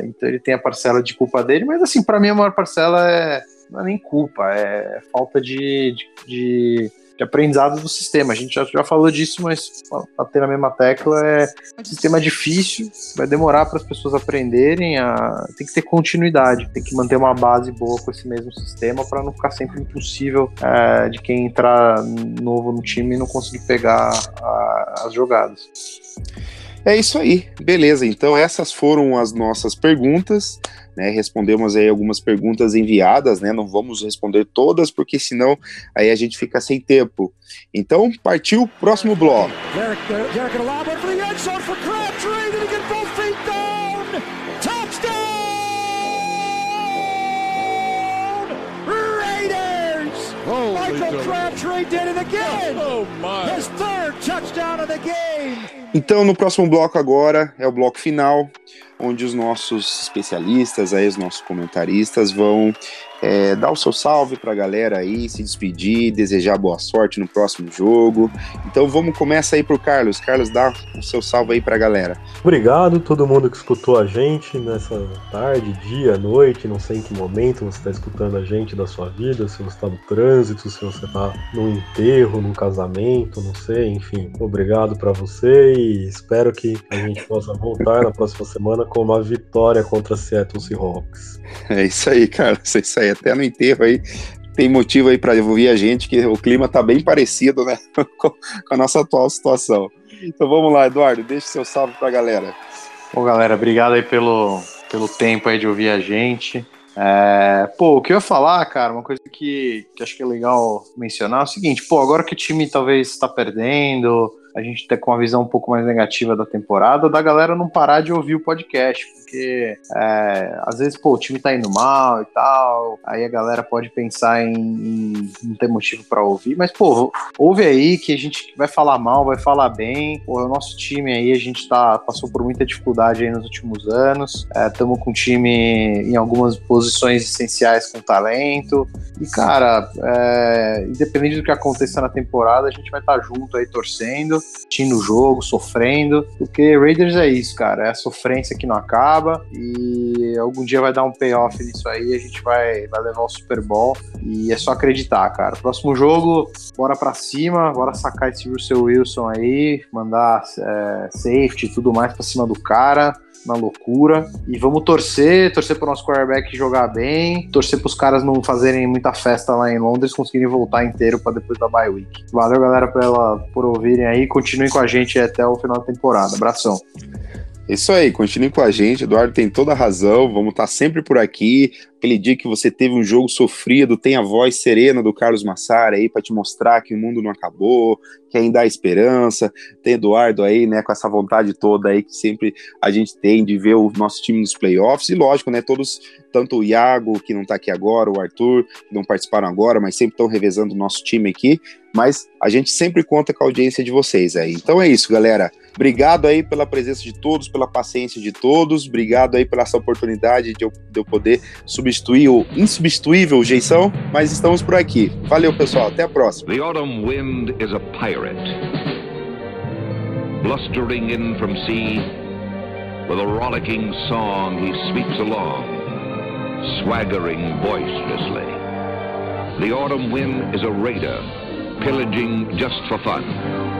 então ele tem a parcela de culpa dele, mas assim, para mim a maior parcela é não é nem culpa, é falta de, de, de de aprendizado do sistema. A gente já, já falou disso, mas bater na mesma tecla é sistema difícil, vai demorar para as pessoas aprenderem, a, tem que ter continuidade, tem que manter uma base boa com esse mesmo sistema para não ficar sempre impossível é, de quem entrar novo no time e não conseguir pegar a, as jogadas. É isso aí, beleza. Então essas foram as nossas perguntas né? Respondemos aí algumas perguntas enviadas, né? Não vamos responder todas, porque senão aí a gente fica sem tempo. Então, partiu o próximo bloco. Então, no próximo bloco agora é o bloco final, onde os nossos especialistas, aí, os nossos comentaristas vão é, dar o seu salve para a galera aí, se despedir, desejar boa sorte no próximo jogo. Então vamos começar aí pro Carlos. Carlos, dá o seu salve aí para a galera. Obrigado todo mundo que escutou a gente nessa tarde, dia, noite, não sei em que momento você está escutando a gente da sua vida, se você está no trânsito, se você está num enterro, num casamento, não sei, enfim. Obrigado para você e espero que a gente possa voltar na próxima semana com uma vitória contra Seattle Seahawks. É isso aí, Carlos, é isso aí até no enterro aí tem motivo aí para ouvir a gente, que o clima tá bem parecido, né, [LAUGHS] com a nossa atual situação. Então vamos lá, Eduardo, deixe seu salve para a galera. Bom, galera, obrigado aí pelo, pelo tempo aí de ouvir a gente. É, pô, o que eu ia falar, cara, uma coisa que, que acho que é legal mencionar é o seguinte, pô, agora que o time talvez está perdendo, a gente tá com uma visão um pouco mais negativa da temporada, da galera não parar de ouvir o podcast, porque é, às vezes, pô, o time tá indo mal e tal, aí a galera pode pensar em, em não ter motivo para ouvir, mas, pô, ouve aí que a gente vai falar mal, vai falar bem, pô, o nosso time aí, a gente tá, passou por muita dificuldade aí nos últimos anos, estamos é, com um time em algumas posições essenciais com talento, e, cara, é, independente do que aconteça na temporada, a gente vai estar tá junto aí torcendo, assistindo o jogo, sofrendo, porque Raiders é isso, cara, é a sofrência que não acaba e algum dia vai dar um payoff nisso aí, a gente vai, vai levar o Super Bowl e é só acreditar, cara. Próximo jogo, bora pra cima, bora sacar esse Russell Wilson aí, mandar é, safety e tudo mais pra cima do cara na loucura. E vamos torcer, torcer pro nosso quarterback jogar bem, torcer pros caras não fazerem muita festa lá em Londres, conseguirem voltar inteiro para depois da bye week. Valeu, galera, pela, por ouvirem aí. Continuem com a gente até o final da temporada. Abração. Isso aí, continue com a gente. Eduardo tem toda a razão. Vamos estar sempre por aqui. Aquele dia que você teve um jogo sofrido, tem a voz serena do Carlos Massara aí para te mostrar que o mundo não acabou, que ainda há esperança. Tem Eduardo aí, né, com essa vontade toda aí que sempre a gente tem de ver o nosso time nos playoffs. E lógico, né, todos, tanto o Iago, que não está aqui agora, o Arthur, que não participaram agora, mas sempre estão revezando o nosso time aqui. Mas a gente sempre conta com a audiência de vocês aí. Então é isso, galera. Obrigado aí pela presença de todos, pela paciência de todos. Obrigado aí pela essa oportunidade de eu, de eu poder substituir o insubstituível Jeição, mas estamos por aqui. Valeu, pessoal. Até a próxima. The autumn wind is a pirate, blustering in from sea. With a rollicking song, he sweeps along, swaggering boisterously. The autumn wind is a raider, pillaging just for fun.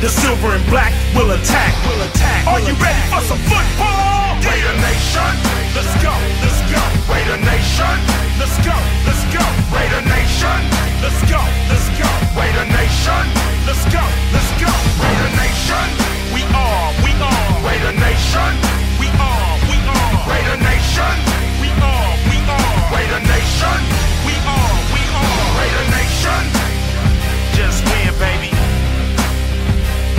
The silver and black will attack, will attack. Are you ready for some football? Raider Nation, let's go, let's go. Raider Nation, let's go, let's go. Raider Nation, let's go, let's go. Raider Nation, let's go, let's go. Raider Nation, we are, we are. Raider Nation, we are, we are. Raider Nation, we are, we are. Raider Nation, we are, we are. Raider Nation, just win, baby.